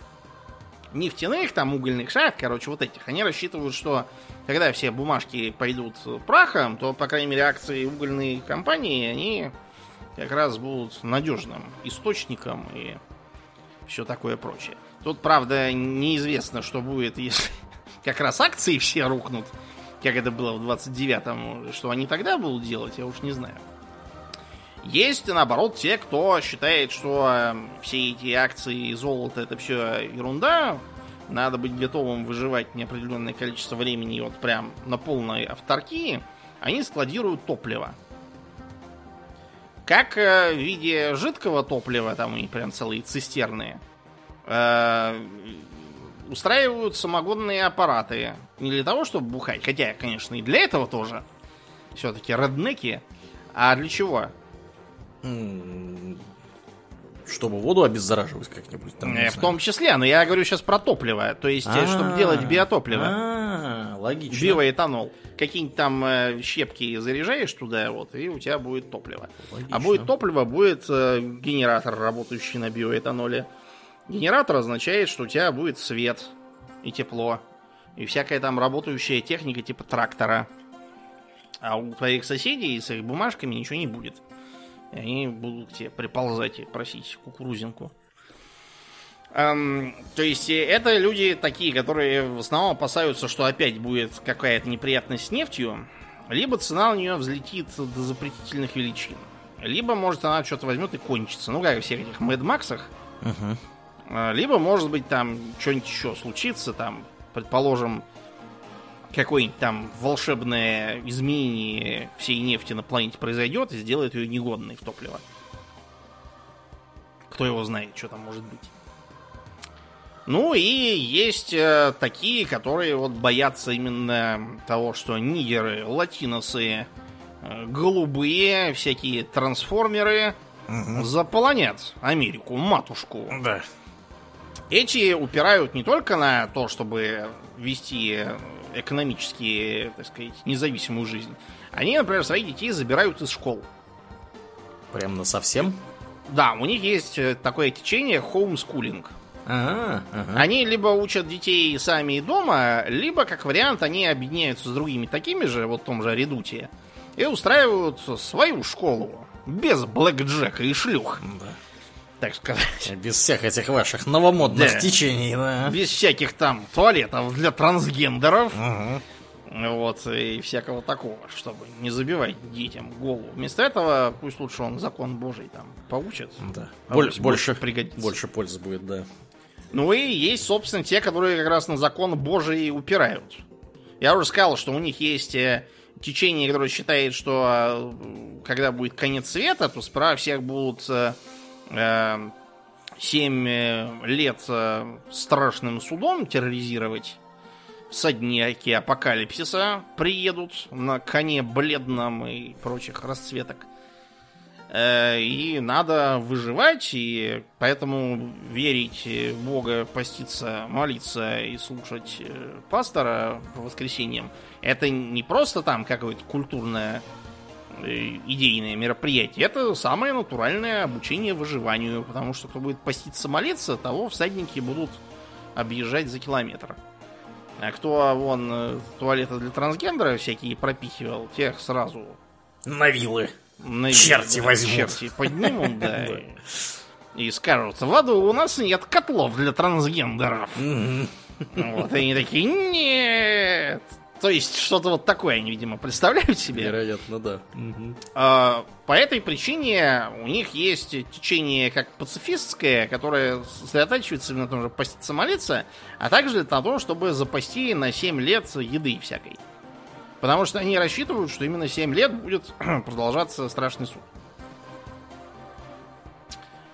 Нефтяных, там, угольных шахт, короче, вот этих. Они рассчитывают, что когда все бумажки пойдут прахом, то, по крайней мере, акции угольной компании, они как раз будут надежным источником и все такое прочее. Тут, правда, неизвестно, что будет, если как раз акции все рухнут, как это было в 29-м, что они тогда будут делать, я уж не знаю. Есть, наоборот, те, кто считает, что э, все эти акции и золото это все ерунда, надо быть готовым выживать неопределенное количество времени вот прям на полной авторкии, они складируют топливо. Как э, в виде жидкого топлива, там у них прям целые цистерны, э, устраивают самогонные аппараты. Не для того, чтобы бухать, хотя, конечно, и для этого тоже. Все-таки реднеки. А для чего? Чтобы воду обеззараживать как-нибудь там. Э, в том числе, но я говорю сейчас про топливо. То есть, э, чтобы делать биотопливо. А, логично. Биоэтанол. Какие-нибудь там э, щепки заряжаешь туда, вот, и у тебя будет топливо. Логично. А будет топливо, будет генератор, работающий на биоэтаноле. Генератор означает, что у тебя будет свет и тепло. И всякая там работающая техника типа трактора. А у твоих соседей с их бумажками ничего не будет. И они будут к тебе приползать и просить кукурузинку. Эм, то есть э, это люди такие, которые в основном опасаются, что опять будет какая-то неприятность с нефтью, либо цена у нее взлетит до запретительных величин, либо, может, она что-то возьмет и кончится. Ну, как в всех этих Мэд Максах. Либо, может быть, там что-нибудь еще случится, там, предположим, какое-нибудь там волшебное изменение всей нефти на планете произойдет и сделает ее негодной в топливо. Кто его знает, что там может быть. Ну и есть э, такие, которые вот боятся именно того, что нигеры, латиносы, э, голубые, всякие трансформеры угу. заполонят Америку, матушку. Да. Эти упирают не только на то, чтобы вести экономически, так сказать, независимую жизнь. Они, например, своих детей забирают из школ. Прям на совсем? Да, у них есть э, такое течение homeschooling. Ага, ага. Они либо учат детей сами дома, либо, как вариант, они объединяются с другими такими же, вот в том же редуте, и устраивают свою школу. Без блэкджека и шлюх. Да. Так сказать. Без всех этих ваших новомодных Да. течений, да. Без всяких там туалетов для трансгендеров. Ага. Вот, и всякого такого, чтобы не забивать детям голову. Вместо этого пусть лучше он закон божий там поучит. Да. А Боль- больше, пригодится. больше пользы будет, да. Ну и есть, собственно, те, которые как раз на закон божий упирают. Я уже сказал, что у них есть э, течение, которое считает, что э, когда будет конец света, то справа всех будут э, 7 лет э, страшным судом терроризировать. Всадники апокалипсиса приедут на коне бледном и прочих расцветок. Э, И надо выживать, и поэтому верить в Бога, поститься, молиться и слушать э, пастора по воскресеньям, это не просто там какое-то культурное э, идейное мероприятие, это самое натуральное обучение выживанию, потому что кто будет поститься, молиться, того всадники будут объезжать за километр. А кто вон э, туалеты для трансгендера всякие пропихивал, тех сразу На вилы. на- Черти возьмут. Черти поднимут, да. и- скажут, Владу, у нас нет котлов для трансгендеров. Вот, они такие, нет. То есть, что-то вот такое они, видимо, представляют себе. Вероятно, да. А, По этой причине у них есть течение как пацифистское, которое сосредотачивается именно на том, чтобы поститься молиться, а также на том, чтобы запасти на 7 лет еды всякой. Потому что они рассчитывают, что именно 7 лет будет продолжаться страшный суд.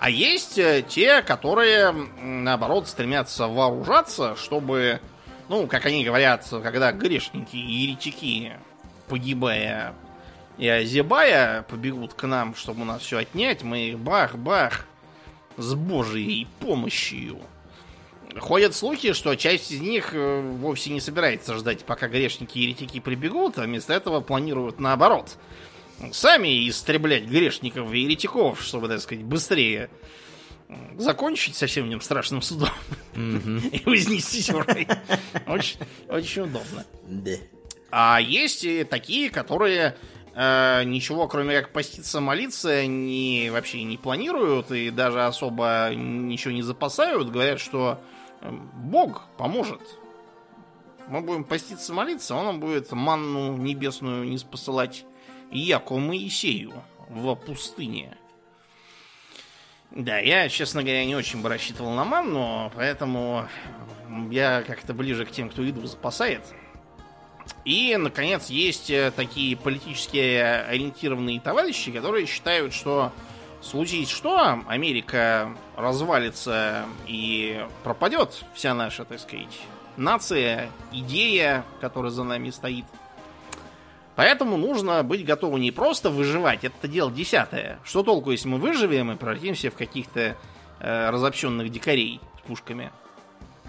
А есть э, те, которые, наоборот, стремятся вооружаться, чтобы Ну, как они говорят, когда грешники и еретики, погибая и озябая, побегут к нам, чтобы у нас все отнять, мы бах-бах с Божьей помощью. Ходят слухи, что часть из них э, вовсе не собирается ждать, пока грешники и еретики прибегут, а вместо этого планируют наоборот. Сами истреблять грешников и еретиков, чтобы, так сказать, быстрее закончить со всем этим страшным судом и вознести урой. Очень, очень удобно. Да. А есть и такие, которые э, ничего, кроме как поститься, молиться, не, вообще не планируют и даже особо ничего не запасают. Говорят, что э, Бог поможет. Мы будем поститься, молиться, он нам будет манну небесную не спосылать Яку Моисею в пустыне. Да, я, честно говоря, не очень бы рассчитывал на манну, поэтому я как-то ближе к тем, кто еду запасает. И, наконец, есть э, такие политически ориентированные товарищи, которые считают, что случись что, Америка развалится и пропадет вся наша, так сказать, нация, идея, которая за нами стоит. Поэтому нужно быть готовым не просто выживать, это дело десятое. Что толку, если мы выживем и превратимся в каких-то э, разобщенных дикарей с пушками?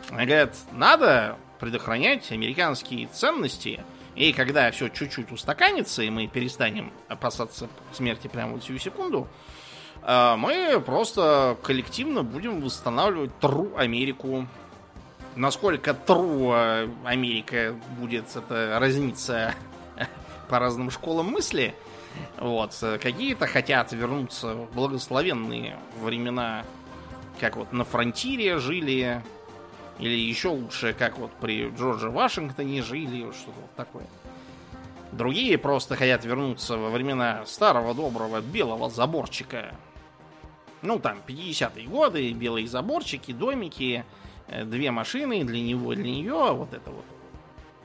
Они говорят, надо предохранять американские ценности, и когда все чуть-чуть устаканится, и мы перестанем опасаться смерти прямо вот всю секунду, э, мы просто коллективно будем восстанавливать тру Америку. Насколько тру э, Америка будет это разниться по разным школам мысли. Вот. Какие-то хотят вернуться в благословенные времена, как вот на фронтире жили, или еще лучше, как вот при Джордже Вашингтоне жили, что-то вот такое. Другие просто хотят вернуться во времена старого доброго белого заборчика. Ну, там, 50-е годы, белые заборчики, домики, э, две машины для него для нее, вот это вот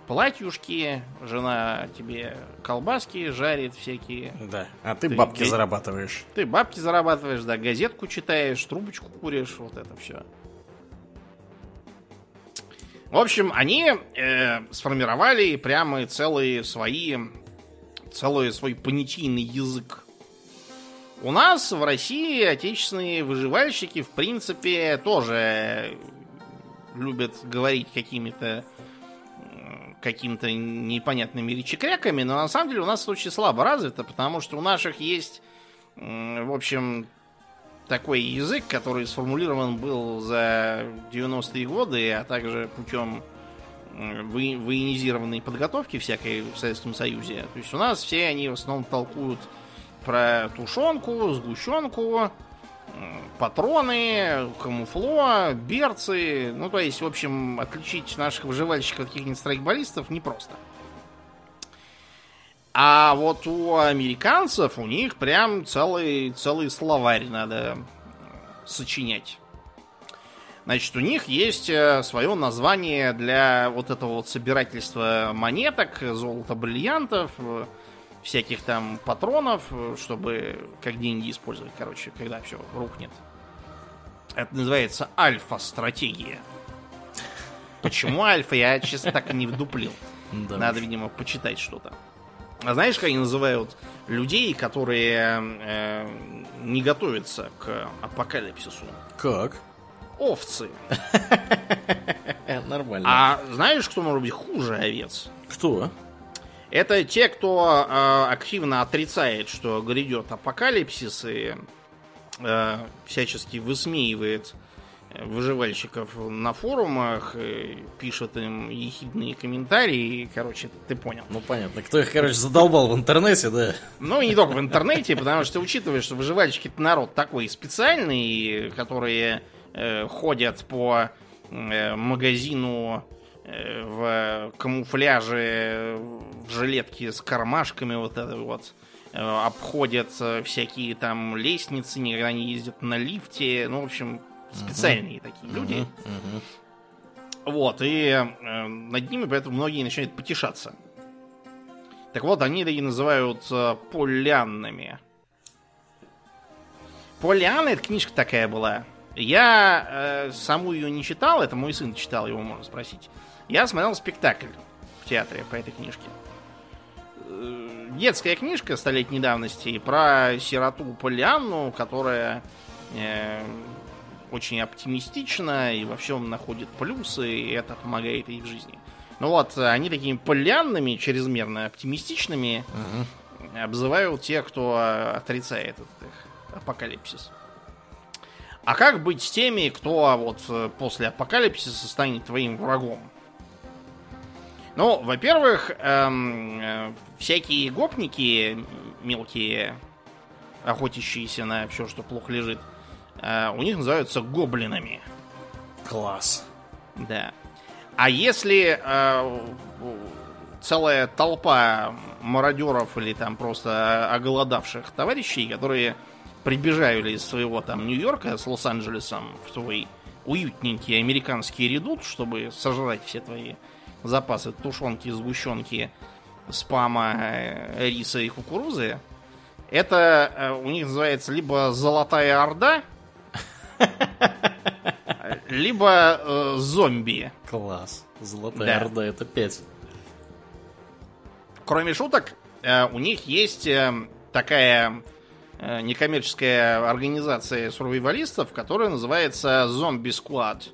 платьюшки, жена тебе колбаски жарит всякие. Да, а ты, Ты бабки ге- зарабатываешь. Ты бабки зарабатываешь, да, газетку читаешь, трубочку куришь, вот это все. В общем, они э, сформировали прямо целые свои, целый свой понятийный язык. У нас в России отечественные выживальщики, в принципе, тоже любят говорить какими-то какими-то непонятными речекряками, но на самом деле у нас очень слабо развито, потому что у наших есть, в общем, такой язык, который сформулирован был за 90-е годы, а также путем военизированной подготовки всякой в Советском Союзе. То есть у нас все они в основном толкуют про тушенку, сгущенку, патроны, камуфло, берцы. Ну, то есть, в общем, отличить наших выживальщиков от каких-нибудь страйкболистов непросто. А вот у американцев у них прям целый, целый словарь надо сочинять. Значит, у них есть свое название для вот этого вот собирательства монеток, золота, бриллиантов, э, всяких там патронов, э, чтобы как деньги использовать, короче, когда все рухнет. Это называется альфа-стратегия. Почему альфа, я, честно, так и не вдуплил. Да Надо, уж. видимо, почитать что-то. А знаешь, как они называют людей, которые э, не готовятся к апокалипсису? Как? Овцы. Э, Нормально. А знаешь, кто может быть хуже овец? Кто? Это те, кто э, активно отрицает, что грядет апокалипсис и э, всячески высмеивает э, выживальщиков на форумах, пишет им ехидные комментарии. Короче, ты понял. Ну понятно. Кто их, короче, задолбал в интернете, да? Ну, и не только в интернете, потому что, учитывая, что выживальщики это народ такой специальный, которые э, ходят по э, магазину в камуфляже, в жилетке с кармашками, вот это вот, э, обходят э, всякие там лестницы, никогда не ездят на лифте, ну, в общем, специальные такие люди. Мгм. Вот, и э, над ними поэтому многие начинают потешаться. Так вот, они и называют э, полянными. Полиана это книжка такая была. Я э, саму ее не читал, это мой сын читал, его можно спросить. Я смотрел спектакль в театре по этой книжке. Э, детская книжка столетней давности про сироту Полианну, которая э, очень оптимистична и во всем находит плюсы, и это помогает ей в жизни. Ну вот, они такими полянными, чрезмерно оптимистичными угу. обзывают тех, кто отрицает этот их апокалипсис. А как быть с теми, кто вот после апокалипсиса станет твоим врагом? Ну, во-первых, эм, э, всякие гопники мелкие, охотящиеся на все, что плохо лежит, э, у них называются гоблинами. Класс. Да. А если э, целая толпа мародеров или там просто оголодавших товарищей, которые прибежали из своего там Нью-Йорка с Лос-Анджелесом в твой уютненький американский редут, чтобы сожрать все твои запасы тушенки, сгущенки, спама, э, риса и кукурузы, это э, у них называется либо Золотая Орда, либо э, зомби. Класс. Золотая да. Орда это 5. Кроме шуток, э, у них есть э, такая э, некоммерческая организация сурвивалистов, которая называется Зомби Squad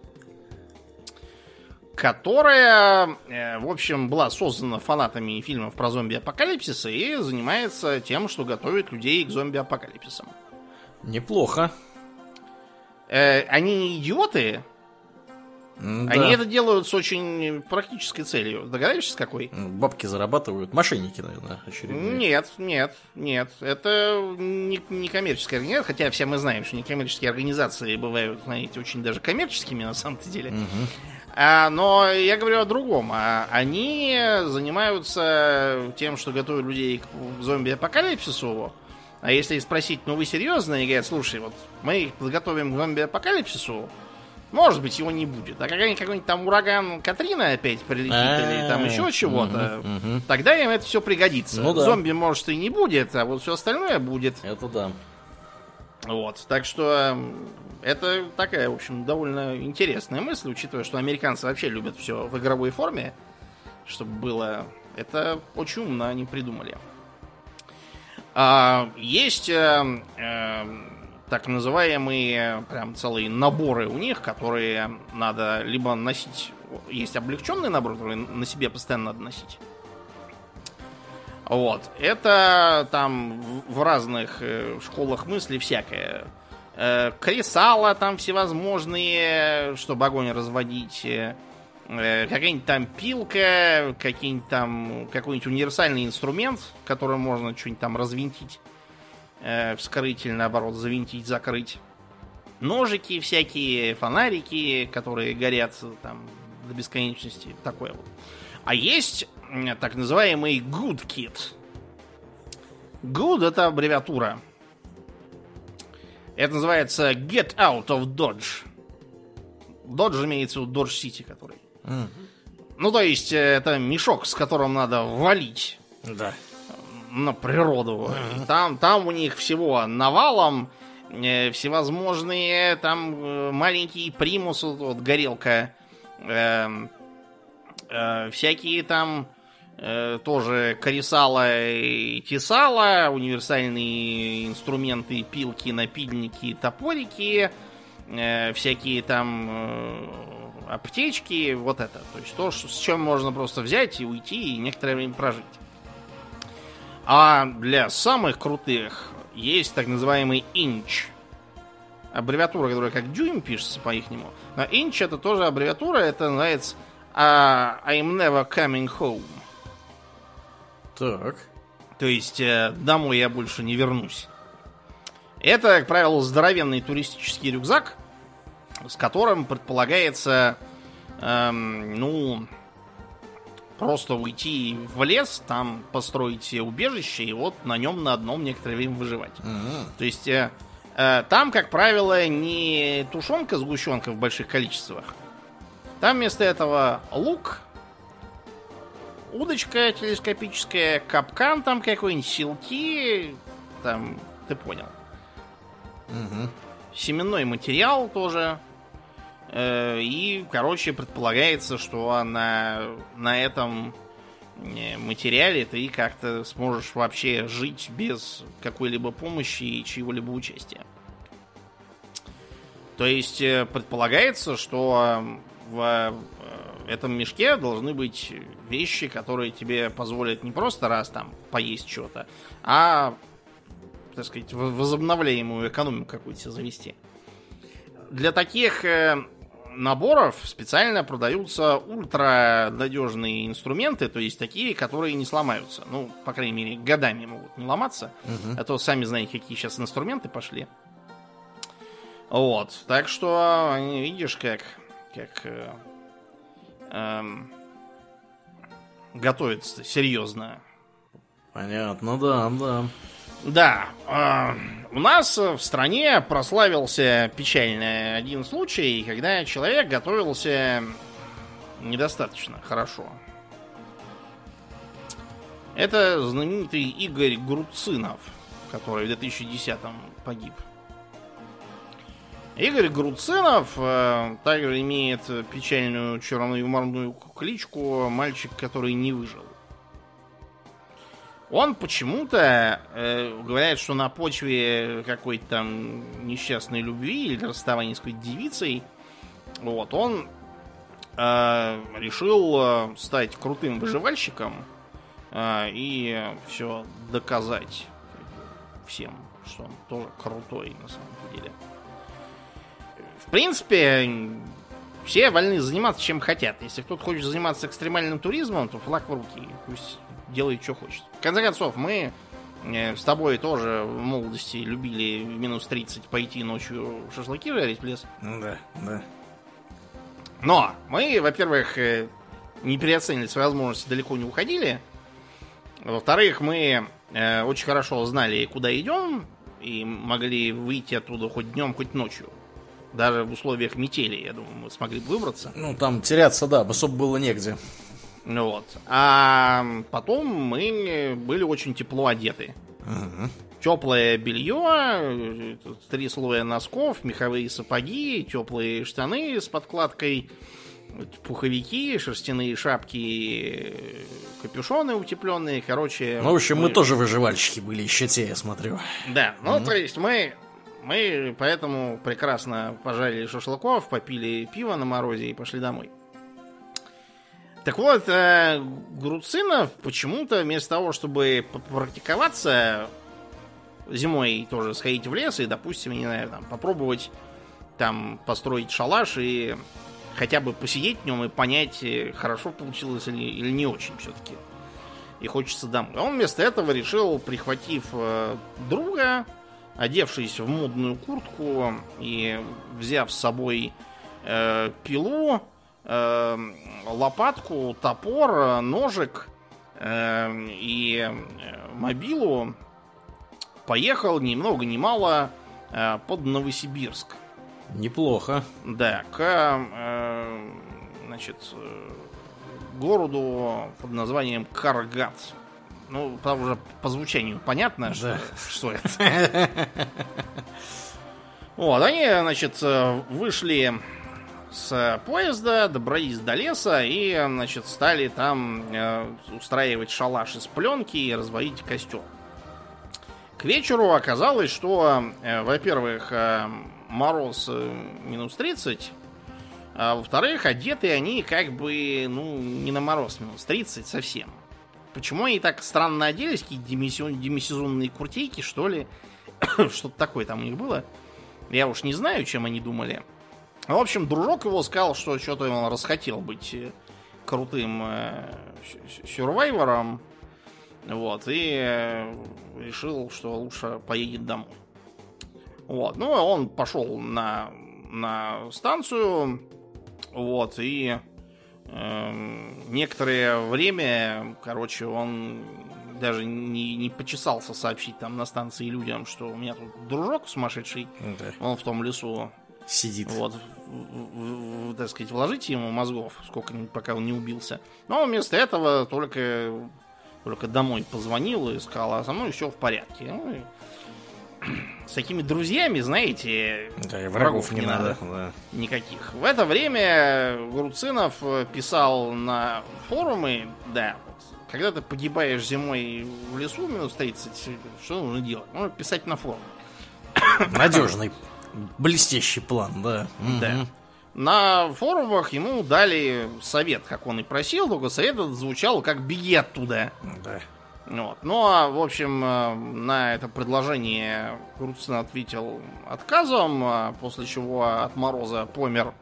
которая, э, в общем, была создана фанатами фильмов про зомби-апокалипсиса и занимается тем, что готовит людей к зомби-апокалипсисам. Неплохо. Э, они не идиоты. Да. Они это делают с очень практической целью. Догадаешься, с какой? Бабки зарабатывают. Мошенники, наверное, очередные. Нет, нет, нет. Это не, не коммерческая организация. Хотя все мы знаем, что некоммерческие организации бывают, знаете, очень даже коммерческими на самом-то деле. Угу. А, но я говорю о другом. А, они занимаются тем, что готовят людей к зомби-апокалипсису. А если спросить, ну вы серьезно? И говорят, слушай, вот мы их подготовим к зомби-апокалипсису, может быть, его не будет. А какой-нибудь, какой там ураган Катрина опять прилетит или там еще чего-то, тогда им это все пригодится. Ну, да. Зомби, может, и не будет, а вот все остальное будет. Это да. Вот, так что это такая, в общем, довольно интересная мысль, учитывая, что американцы вообще любят все в игровой форме, чтобы было... Это очень умно они придумали. А, есть э, э, так называемые прям целые наборы у них, которые надо либо носить... Есть облегченный набор, который на себе постоянно надо носить. Вот. Это там в разных э, школах мысли всякое э, кресала там всевозможные, чтобы огонь разводить, э, какая-нибудь там пилка, какие-нибудь там какой-нибудь универсальный инструмент, которым можно что-нибудь там развинтить, вскрыть или наоборот завинтить, закрыть. Ножики всякие, фонарики, которые горят там до бесконечности, такое вот. А есть так называемый Good Kit. Good это аббревиатура это называется Get Out of Dodge. Dodge имеется в виду Dodge City, который. Mm. Ну, то есть, э, это мешок, с которым надо валить. Да. На природу. Mm-hmm. Там, там у них всего навалом э, всевозможные там э, маленькие примусы, вот горелка, э, э, всякие там Э, тоже корисала и тесала, универсальные инструменты, пилки, напильники, топорики, э, всякие там э, аптечки, вот это. То есть то, с чем можно просто взять и уйти и некоторое время прожить. А для самых крутых есть так называемый инч. Аббревиатура, которая как дюйм пишется по-ихнему. Но инч это тоже аббревиатура, это называется uh, I'm never coming home. Так. То есть э, домой я больше не вернусь. Это, как правило, здоровенный туристический рюкзак, с которым предполагается, эм, ну, просто уйти в лес, там построить себе убежище и вот на нем на одном некоторое время выживать. Угу. То есть э, э, там, как правило, не тушенка, сгущенка в больших количествах. Там вместо этого лук, удочка телескопическая, капкан там какой-нибудь, силки, там, ты понял. Угу. Семенной материал тоже. Э, и, короче, предполагается, что на, на этом э, материале ты как-то сможешь вообще жить без какой-либо помощи и чьего-либо участия. То есть э, предполагается, что в этом мешке должны быть вещи, которые тебе позволят не просто раз там поесть что-то, а, так сказать, возобновляемую экономику какую-то завести. Для таких наборов специально продаются ультра надежные инструменты, то есть такие, которые не сломаются. Ну, по крайней мере, годами могут не ломаться. Угу. А то сами знаете, какие сейчас инструменты пошли. Вот. Так что, видишь, как, как э, э, готовится серьезно. Понятно, да, да. Да, э, у нас в стране прославился печальный один случай, когда человек готовился недостаточно хорошо. Это знаменитый Игорь Груцинов, который в 2010-м погиб. Игорь Груцинов э, также имеет печальную черно-юморную кличку «Мальчик, который не выжил». Он почему-то э, говорит, что на почве какой-то там несчастной любви или расставания с какой-то девицей, вот, он э, решил э, стать крутым выживальщиком э, и все доказать всем, что он тоже крутой на самом деле. В принципе, все вольны заниматься чем хотят. Если кто-то хочет заниматься экстремальным туризмом, то флаг в руки. Пусть делает, что хочет. В конце концов, мы э, с тобой тоже в молодости любили в минус 30 пойти ночью шашлыки жарить в лес. Да, да. Но мы, во-первых, э, не переоценили свои возможности, далеко не уходили. Во-вторых, мы э, очень хорошо знали, куда идем, и могли выйти оттуда хоть днем, хоть ночью. Даже в условиях метели, я думаю, мы смогли бы выбраться. Ну, там теряться, да, особо было негде. Ну вот. А потом мы были очень тепло одеты. Угу. Теплое белье, три слоя носков, меховые сапоги, теплые штаны с подкладкой, пуховики, шерстяные шапки, капюшоны утепленные, короче. Ну, в общем, мы, мы тоже выживальщики были еще те, я смотрю. Да, ну, угу. то есть мы мы поэтому прекрасно пожарили шашлыков, попили пиво на морозе и пошли домой. Так вот, э, Груцинов почему-то вместо того, чтобы практиковаться зимой тоже сходить в лес и, допустим, не знаю, там, попробовать там построить шалаш и хотя бы посидеть в нем и понять, э, хорошо получилось или, или не очень все-таки. И хочется домой. Он вместо этого решил, прихватив э, друга, одевшись в модную куртку и взяв с собой э, пилу, э, лопатку, топор, ножик э, и э, мобилу поехал ни много ни мало э, под Новосибирск. Неплохо. Да, к э, значит, э, городу под названием Каргат. Ну, там уже по звучанию понятно, да. что, что это. Вот, они, значит, э, вышли с поезда, добрались до леса и, значит, стали там э, устраивать шалаш из пленки и разводить костер. К вечеру оказалось, что, э, во-первых, э, мороз э, минус 30, а во-вторых, одеты они как бы, ну, не на мороз минус 30 совсем. Почему они так странно оделись, какие демисезонные куртейки, что ли? Что-то такое там у них было. Я уж не знаю, чем они думали. В общем, дружок его сказал, что что-то он расхотел быть э, крутым э. Вот, и э, решил, что лучше поедет домой. Вот, ну, он пошел на, на станцию, вот, и некоторое время, короче, он даже не, не почесался сообщить там на станции людям, что у меня тут дружок сумасшедший, да. он в том лесу сидит. Вот, в, в, так сказать, вложите ему мозгов, сколько-нибудь, пока он не убился. Но вместо этого только, только домой позвонил и сказал, а со мной все в порядке. Ну, и с такими друзьями, знаете, Да, и врагов не надо. да. никаких. В это время Груцинов э, писал на форумы, да, когда ты погибаешь зимой в лесу минус 30, что нужно делать? Нужно писать на форум. Надежный, блестящий план, да. Да. На форумах ему дали совет, как он и просил, только совет звучал как «беги оттуда». Да. Вот. Ну, а, в общем, э, на это предложение Круцин ответил отказом, а после чего от мороза помер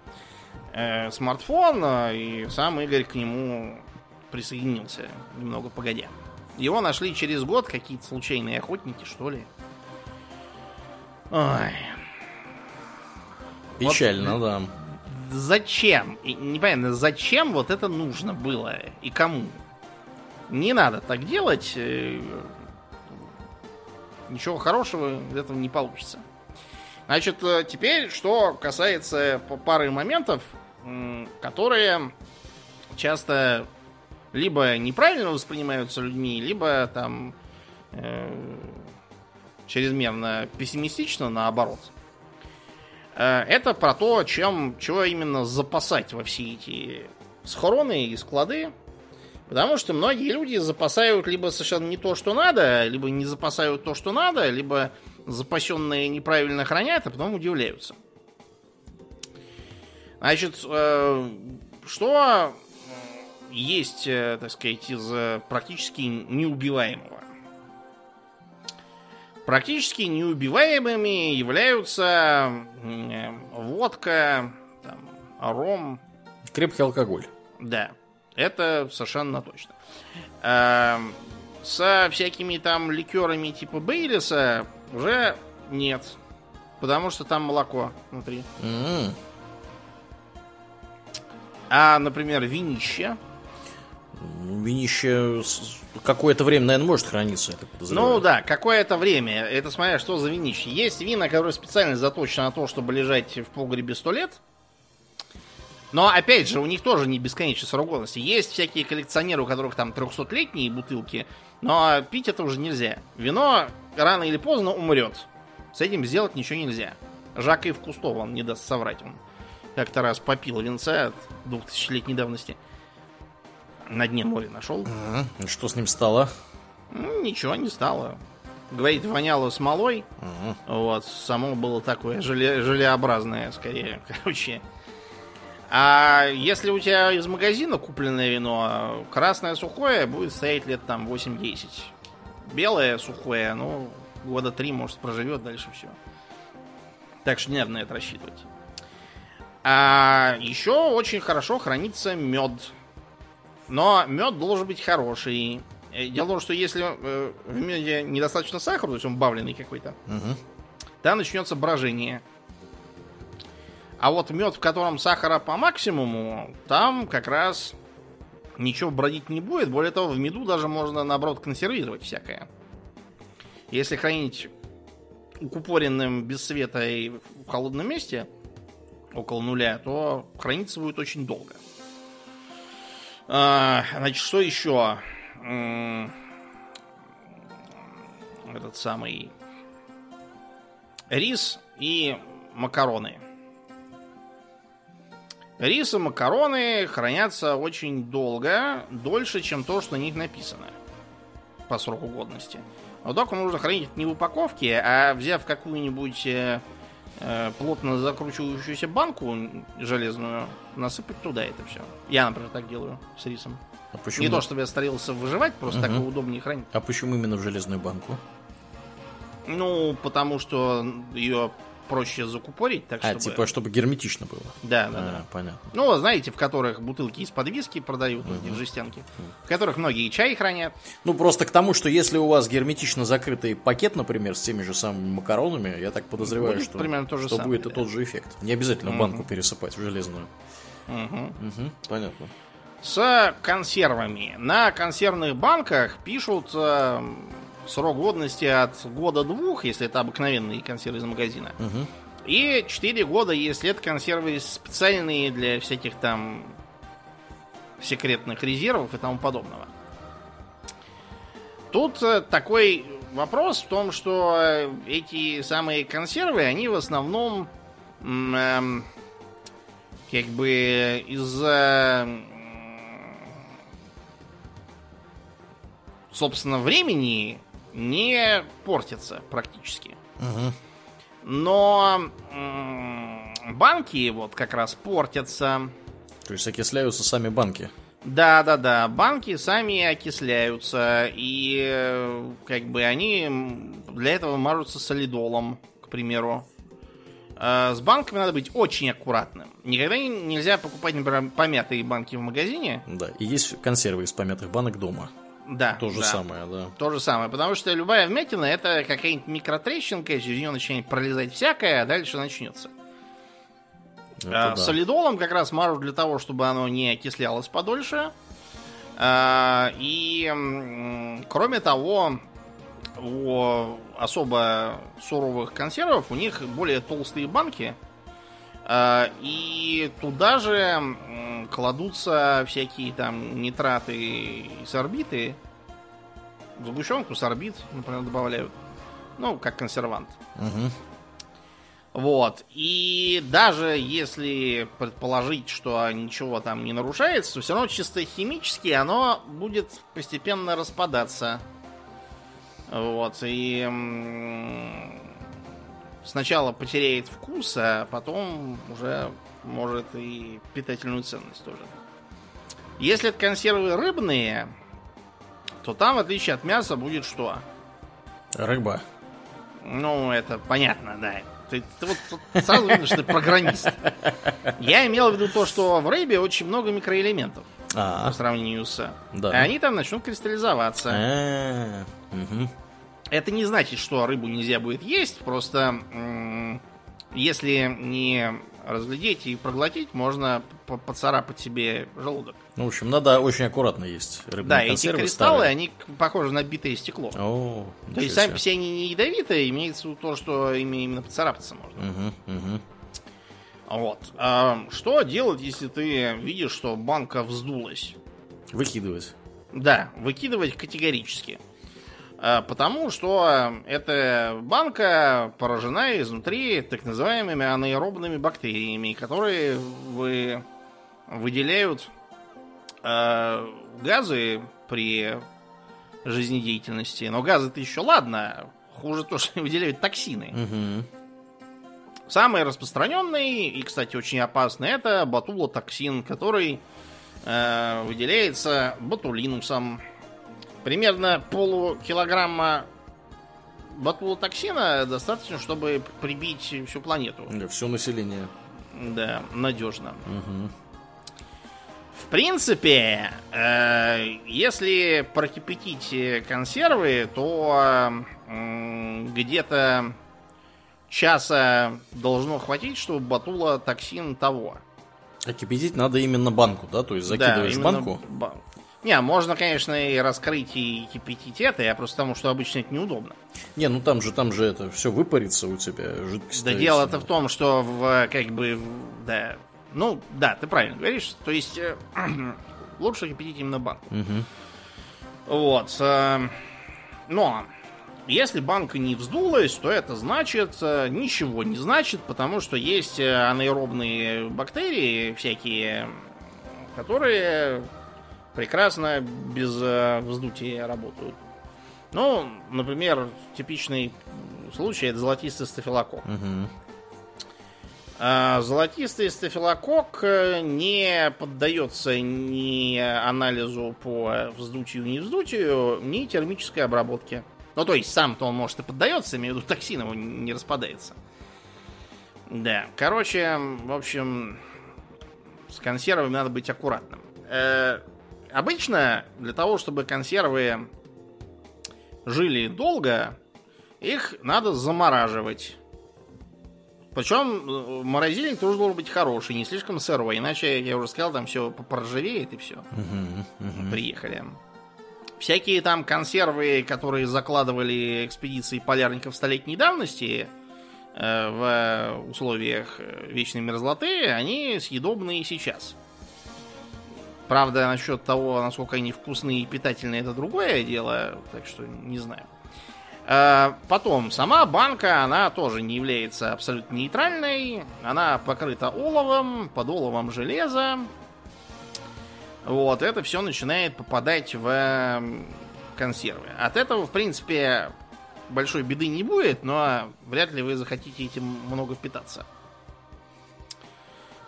э, смартфон, э, и сам Игорь к нему присоединился немного погодя. Его нашли через год какие-то случайные охотники, что ли. Ой. Печально, да. Зачем? И непонятно, зачем вот это нужно было и кому? Не надо так делать. э, Ничего хорошего из этого не получится. Значит, э, теперь, что касается пары моментов, которые часто либо неправильно воспринимаются людьми, либо там э, чрезмерно пессимистично, наоборот. Э, Это про то, чем, чего именно запасать во все эти схроны и склады. Потому что многие люди запасают либо совершенно не то, что надо, либо не запасают то, что надо, либо запасенные неправильно хранят, а потом удивляются. Значит, э, что э, есть, э, так сказать, из практически неубиваемого? Практически неубиваемыми являются водка, там, ром, Крепкий алкоголь. да, это совершенно точно. Эм, Со всякими там ликерами типа Бейлиса уже нет. Потому что там молоко внутри. М, А, например, винище. Винище какое-то время, наверное, может храниться. Ну да, какое-то время. Это смотря что за винище. Есть вина, которые специально заточены на то, чтобы лежать в погребе сто лет. Но, опять же, у них тоже не бесконечный срок годности. Есть всякие коллекционеры, у которых там 300-летние бутылки, но пить это уже нельзя. Вино рано или поздно умрет. С этим сделать ничего нельзя. Жак и Кустов, он не даст соврать. Он как-то раз попил винца от 2000-летней давности. На дне моря нашел. Мгм. Что с ним стало? Ну, ничего не стало. Говорит, воняло смолой. Мгм. Вот, само было такое желе- желеобразное, скорее, короче. А если у тебя из магазина купленное вино, красное сухое будет стоять лет там 8-10. Белое сухое, ну, года три, может, проживет, дальше все. Так что не надо на это рассчитывать. А еще очень хорошо хранится мед. Но мед должен быть хороший. Э, Дело в том, что если э, в меде недостаточно сахара, то есть он бавленный какой-то, Мгм. там начнется брожение. А вот мед, в котором сахара по максимуму, там как раз ничего бродить не будет. Более того, в меду даже можно, наоборот, консервировать всякое. Если хранить укупоренным без света и в холодном месте, около нуля, то храниться будет очень долго. А, значит, что еще? Этот самый рис и макароны. Рис и макароны хранятся очень долго, дольше, чем то, что на них написано по сроку годности. Но только нужно хранить не в упаковке, а взяв какую-нибудь э, э, плотно закручивающуюся банку железную, насыпать туда это все. Я, например, так делаю с рисом. А почему? Не то, чтобы я старался выживать, просто так Мгм. его удобнее хранить. А почему именно в железную банку? Ну, потому что ее проще закупорить, так А, чтобы... типа, чтобы герметично было. Да, да, А, да. понятно. Ну, знаете, в которых бутылки из-под виски продают, вот эти жестянки, в которых многие чай хранят. Ну, просто к тому, что если у вас герметично закрытый пакет, например, с теми же самыми макаронами, я так подозреваю, Будет что, примерно то же что самое, будет и да. тот же эффект. Не обязательно банку пересыпать в железную. Мгм. Мгм, понятно. С консервами. На консервных банках пишут э, срок годности от года-двух, если это обыкновенные консервы из магазина. Мгм. И 4 года, если это консервы специальные для всяких там секретных резервов и тому подобного. Тут э, такой вопрос в том, что эти самые консервы, они в основном эм, как бы из-за м, собственно времени не портятся практически. Мгм. Но банки вот как раз портятся. То есть окисляются сами банки. Да, да, да. Банки сами окисляются, и как бы они для этого мажутся солидолом, к примеру. Э, С банками надо быть очень аккуратным. Никогда не- нельзя покупать, например, помятые банки в магазине. Да. И есть консервы из помятых банок дома. Да. То же да. самое, да. То же самое, потому что любая вмятина это какая-нибудь микротрещинка, через нее начинает пролезать всякое, а дальше начнется. Это А, да. Солидолом как раз мажут для того, чтобы оно не окислялось подольше. А, И кроме того, у особо суровых консервов у них более толстые банки. А, И туда же кладутся всякие там нитраты и сорбиты. В Сгущенку сорбит, например, добавляют. Ну, как консервант. Мгм. Вот. И даже если предположить, что ничего там не нарушается, все равно чисто химически оно будет постепенно распадаться. Вот. И сначала потеряет вкус, а потом уже может и питательную ценность тоже. Если это консервы рыбные, то там, в отличие от мяса, будет что? Рыба. Ну, это понятно, да. Ты, ты вот сразу видно, что ты программист. Я имел в виду то, что в рыбе очень много микроэлементов А, по сравнению с... Да. И они там начнут кристаллизоваться. А, мгм. Это не значит, что рыбу нельзя будет есть, просто м, если не разглядеть и проглотить, можно по- поцарапать себе желудок. Ну, в общем, надо очень аккуратно есть рыбные да, эти кристаллы, старые. они похожи на битое стекло. О, То есть сами себе они не ядовитые, имеется в виду то, что ими именно поцарапаться можно. Мгм, мгм. Вот. А что делать, если ты видишь, что банка вздулась? Выкидывать. Да, выкидывать категорически. А, Потому что эта банка поражена изнутри так называемыми анаэробными бактериями, которые вы, выделяют э, газы при жизнедеятельности. Но газы-то еще ладно. Хуже то, что выделяют токсины. Мгм. Самый распространенный и, кстати, очень опасный это ботулотоксин, который э, выделяется ботулинусом. Примерно полукилограмма ботулотоксина достаточно, чтобы прибить всю планету. Да, все население. Да, надежно. Мгм. В принципе, э, если прокипятить э, консервы, то м, где-то часа должно хватить, чтобы батула токсин того. А кипятить надо именно банку, да? То есть закидываешь именно банку. ба- Не, можно, конечно, и раскрыть и кипятить это, я просто потому, что обычно это неудобно. Не, ну там же, там же это все выпарится у тебя, жидкость. Да дело-то в том, что в, как бы, да, ну, да, ты правильно говоришь, то есть э, лучше кипятить именно банку. Мгм. Вот. э, Но если банка не вздулась, то это значит э, ничего не значит, потому что есть э, анаэробные бактерии всякие, которые прекрасно без э, вздутия работают. Ну, например, типичный случай это золотистый стафилококк. Мгм. А, Золотистый стафилококк э, не поддается ни анализу по вздутию, ни вздутию, ни термической обработке. Ну, то есть сам-то он, может, и поддается, имею в виду токсин его не распадается. Да, короче, в общем, с консервами надо быть аккуратным. Э, обычно для того, чтобы консервы жили долго, их надо замораживать. Причем э, морозильник тоже должен быть хороший, не слишком сырой, иначе, я уже сказал, там все поржавеет и все. Приехали. Всякие там консервы, которые закладывали экспедиции полярников столетней давности э, в условиях э, вечной мерзлоты, они съедобны и сейчас. Правда, насчет того, насколько они вкусные и питательные, это другое дело, так что не знаю. Э, потом, сама банка, она тоже не является абсолютно нейтральной. Она покрыта оловом, под оловом железо. Вот, это все начинает попадать в консервы. От этого, в принципе, большой беды не будет, но вряд ли вы захотите этим много питаться.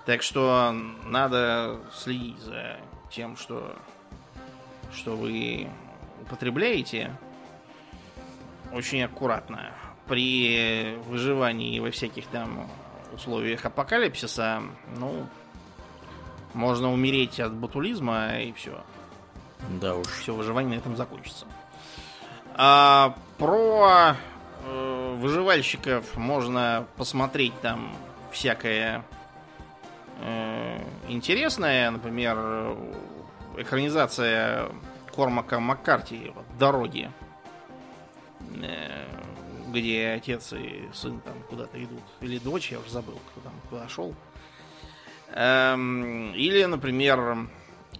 Так что надо следить за тем, что, что вы употребляете очень аккуратно. При выживании во всяких там условиях апокалипсиса, ну, можно умереть от ботулизма и все. Да уж. Все, выживание на этом закончится. А, про э, выживальщиков можно посмотреть там всякое интересное. Например, экранизация Кормака Маккарти «Дороги», э, где отец и сын там куда-то идут. Или дочь, я уже забыл, кто там куда шел. Эм, или, например,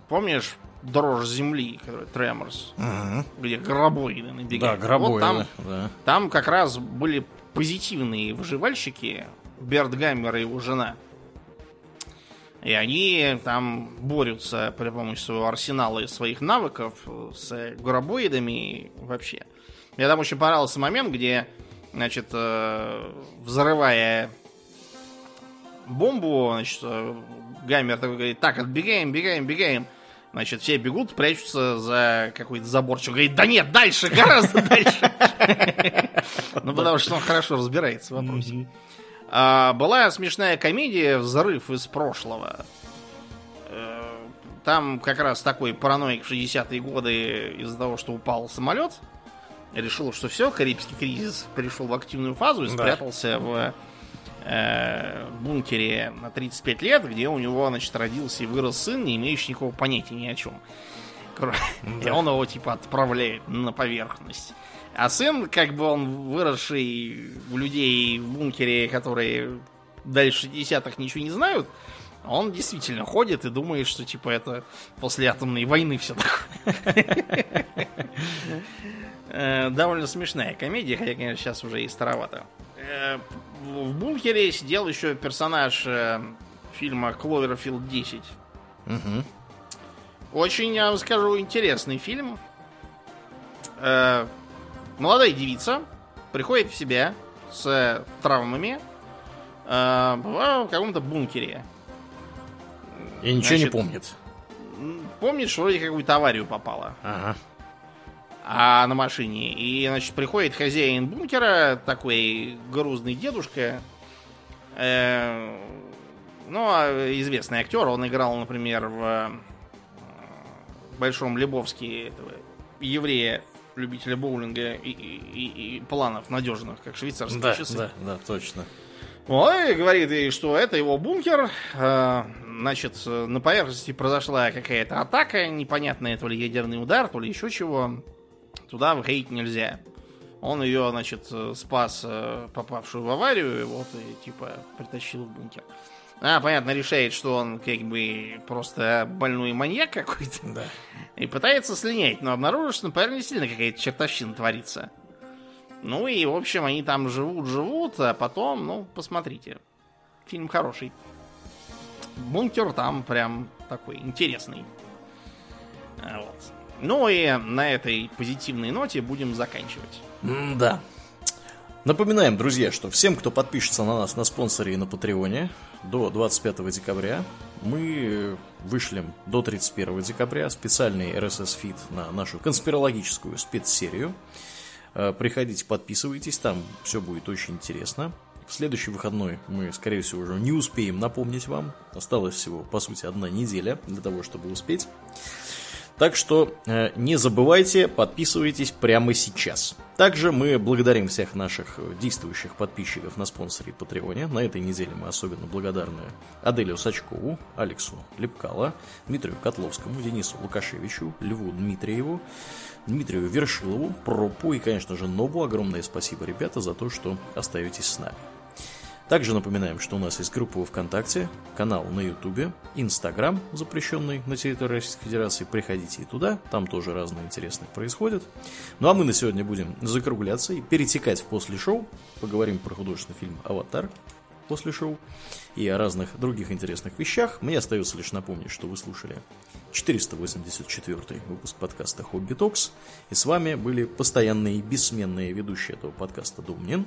помнишь дрожь земли, который Треморс, Угу. где гробоиды набегают. Да, гробоиды, Вот там, да. там как раз были позитивные выживальщики, Берт Гаммер и его жена. И они там борются при помощи своего арсенала и своих навыков с гробоидами и вообще. Мне там очень понравился момент, где, значит, э, взрывая бомбу, значит, э, Гаммер такой говорит, так, отбегаем, бегаем, бегаем. Значит, все бегут, прячутся за какой-то заборчик. Говорит, да нет, дальше, гораздо дальше. Ну, потому что он хорошо разбирается в вопросе. А, Была смешная комедия «Взрыв из прошлого». Э, Там как раз такой параноик в 60-е годы из-за того, что упал самолет, решил, что все, Карибский кризис перешел в активную фазу и Да. спрятался в э, бункере на 35 лет, где у него, значит, родился и вырос сын, не имеющий никакого понятия ни о чем. Кро- И он его, типа, отправляет на поверхность. А сын, как бы он выросший у людей в бункере, которые дальше десятых ничего не знают, он действительно ходит и думает, что, типа, это после атомной войны все такое. Э, Довольно смешная комедия, хотя, конечно, сейчас уже и старовато. Э, В бункере сидел еще персонаж э, фильма Кловерфилд 10. Мгм. Очень, я вам скажу, интересный фильм. Э, молодая девица приходит в себя с травмами э, в каком-то бункере. И ничего не Значит, помнит. М, Помнит, что вроде какую-то аварию попала Ага. а на машине. И, значит, приходит хозяин бункера, такой грузный дедушка. Э, ну, а известный актер. Он играл, например, в э, Большом Лебовске этого еврея, любителя боулинга и, и- и- планов надежных, как швейцарские Да, часы. да, да, точно. Ой, говорит ей, что это его бункер. Э, Значит, на поверхности произошла какая-то атака, непонятная, то ли ядерный удар, то ли еще чего. Туда выходить нельзя. Он ее, значит, спас, э, попавшую в аварию, вот, и, типа, притащил в бункер. А, понятно, решает, что он, как бы, просто больной маньяк какой-то. Да. И пытается слинять, но обнаружит, что, наверное, действительно какая-то чертовщина творится. Ну и, в общем, они там живут-живут, а потом, ну, посмотрите. Фильм хороший. Бункер там прям такой интересный. А, Вот. Ну и на этой позитивной ноте будем заканчивать. Да. Напоминаем, друзья, что всем, кто подпишется на нас на спонсоре и на Патреоне до 25 декабря, мы вышлем до 31 декабря специальный RSS-фид на нашу конспирологическую спецсерию. Э, Приходите, подписывайтесь, там все будет очень интересно. В следующий выходной мы, скорее всего, уже не успеем напомнить вам. Осталось всего, по сути, одна неделя для того, чтобы успеть. Так что э, не забывайте, подписывайтесь прямо сейчас. Также мы благодарим всех наших действующих подписчиков на спонсоре Патреоне. На этой неделе мы особенно благодарны Аделю Сачкову, Алексу Лепкало, Дмитрию Котловскому, Денису Лукашевичу, Льву Дмитриеву, Дмитрию Вершилову, Пропу и, конечно же, Нобу. Огромное спасибо, ребята, за то, что остаетесь с нами. Также напоминаем, что у нас есть группа ВКонтакте, канал на Ютубе, Инстаграм, запрещенный на территории Российской Федерации. Приходите и туда, там тоже разное интересное происходит. Ну а мы на сегодня будем закругляться и перетекать в после шоу. Поговорим про художественный фильм «Аватар» после шоу и о разных других интересных вещах. Мне остается лишь напомнить, что вы слушали 484 выпуск подкаста «Хобби Токс». И с вами были постоянные и бессменные ведущие этого подкаста Домнин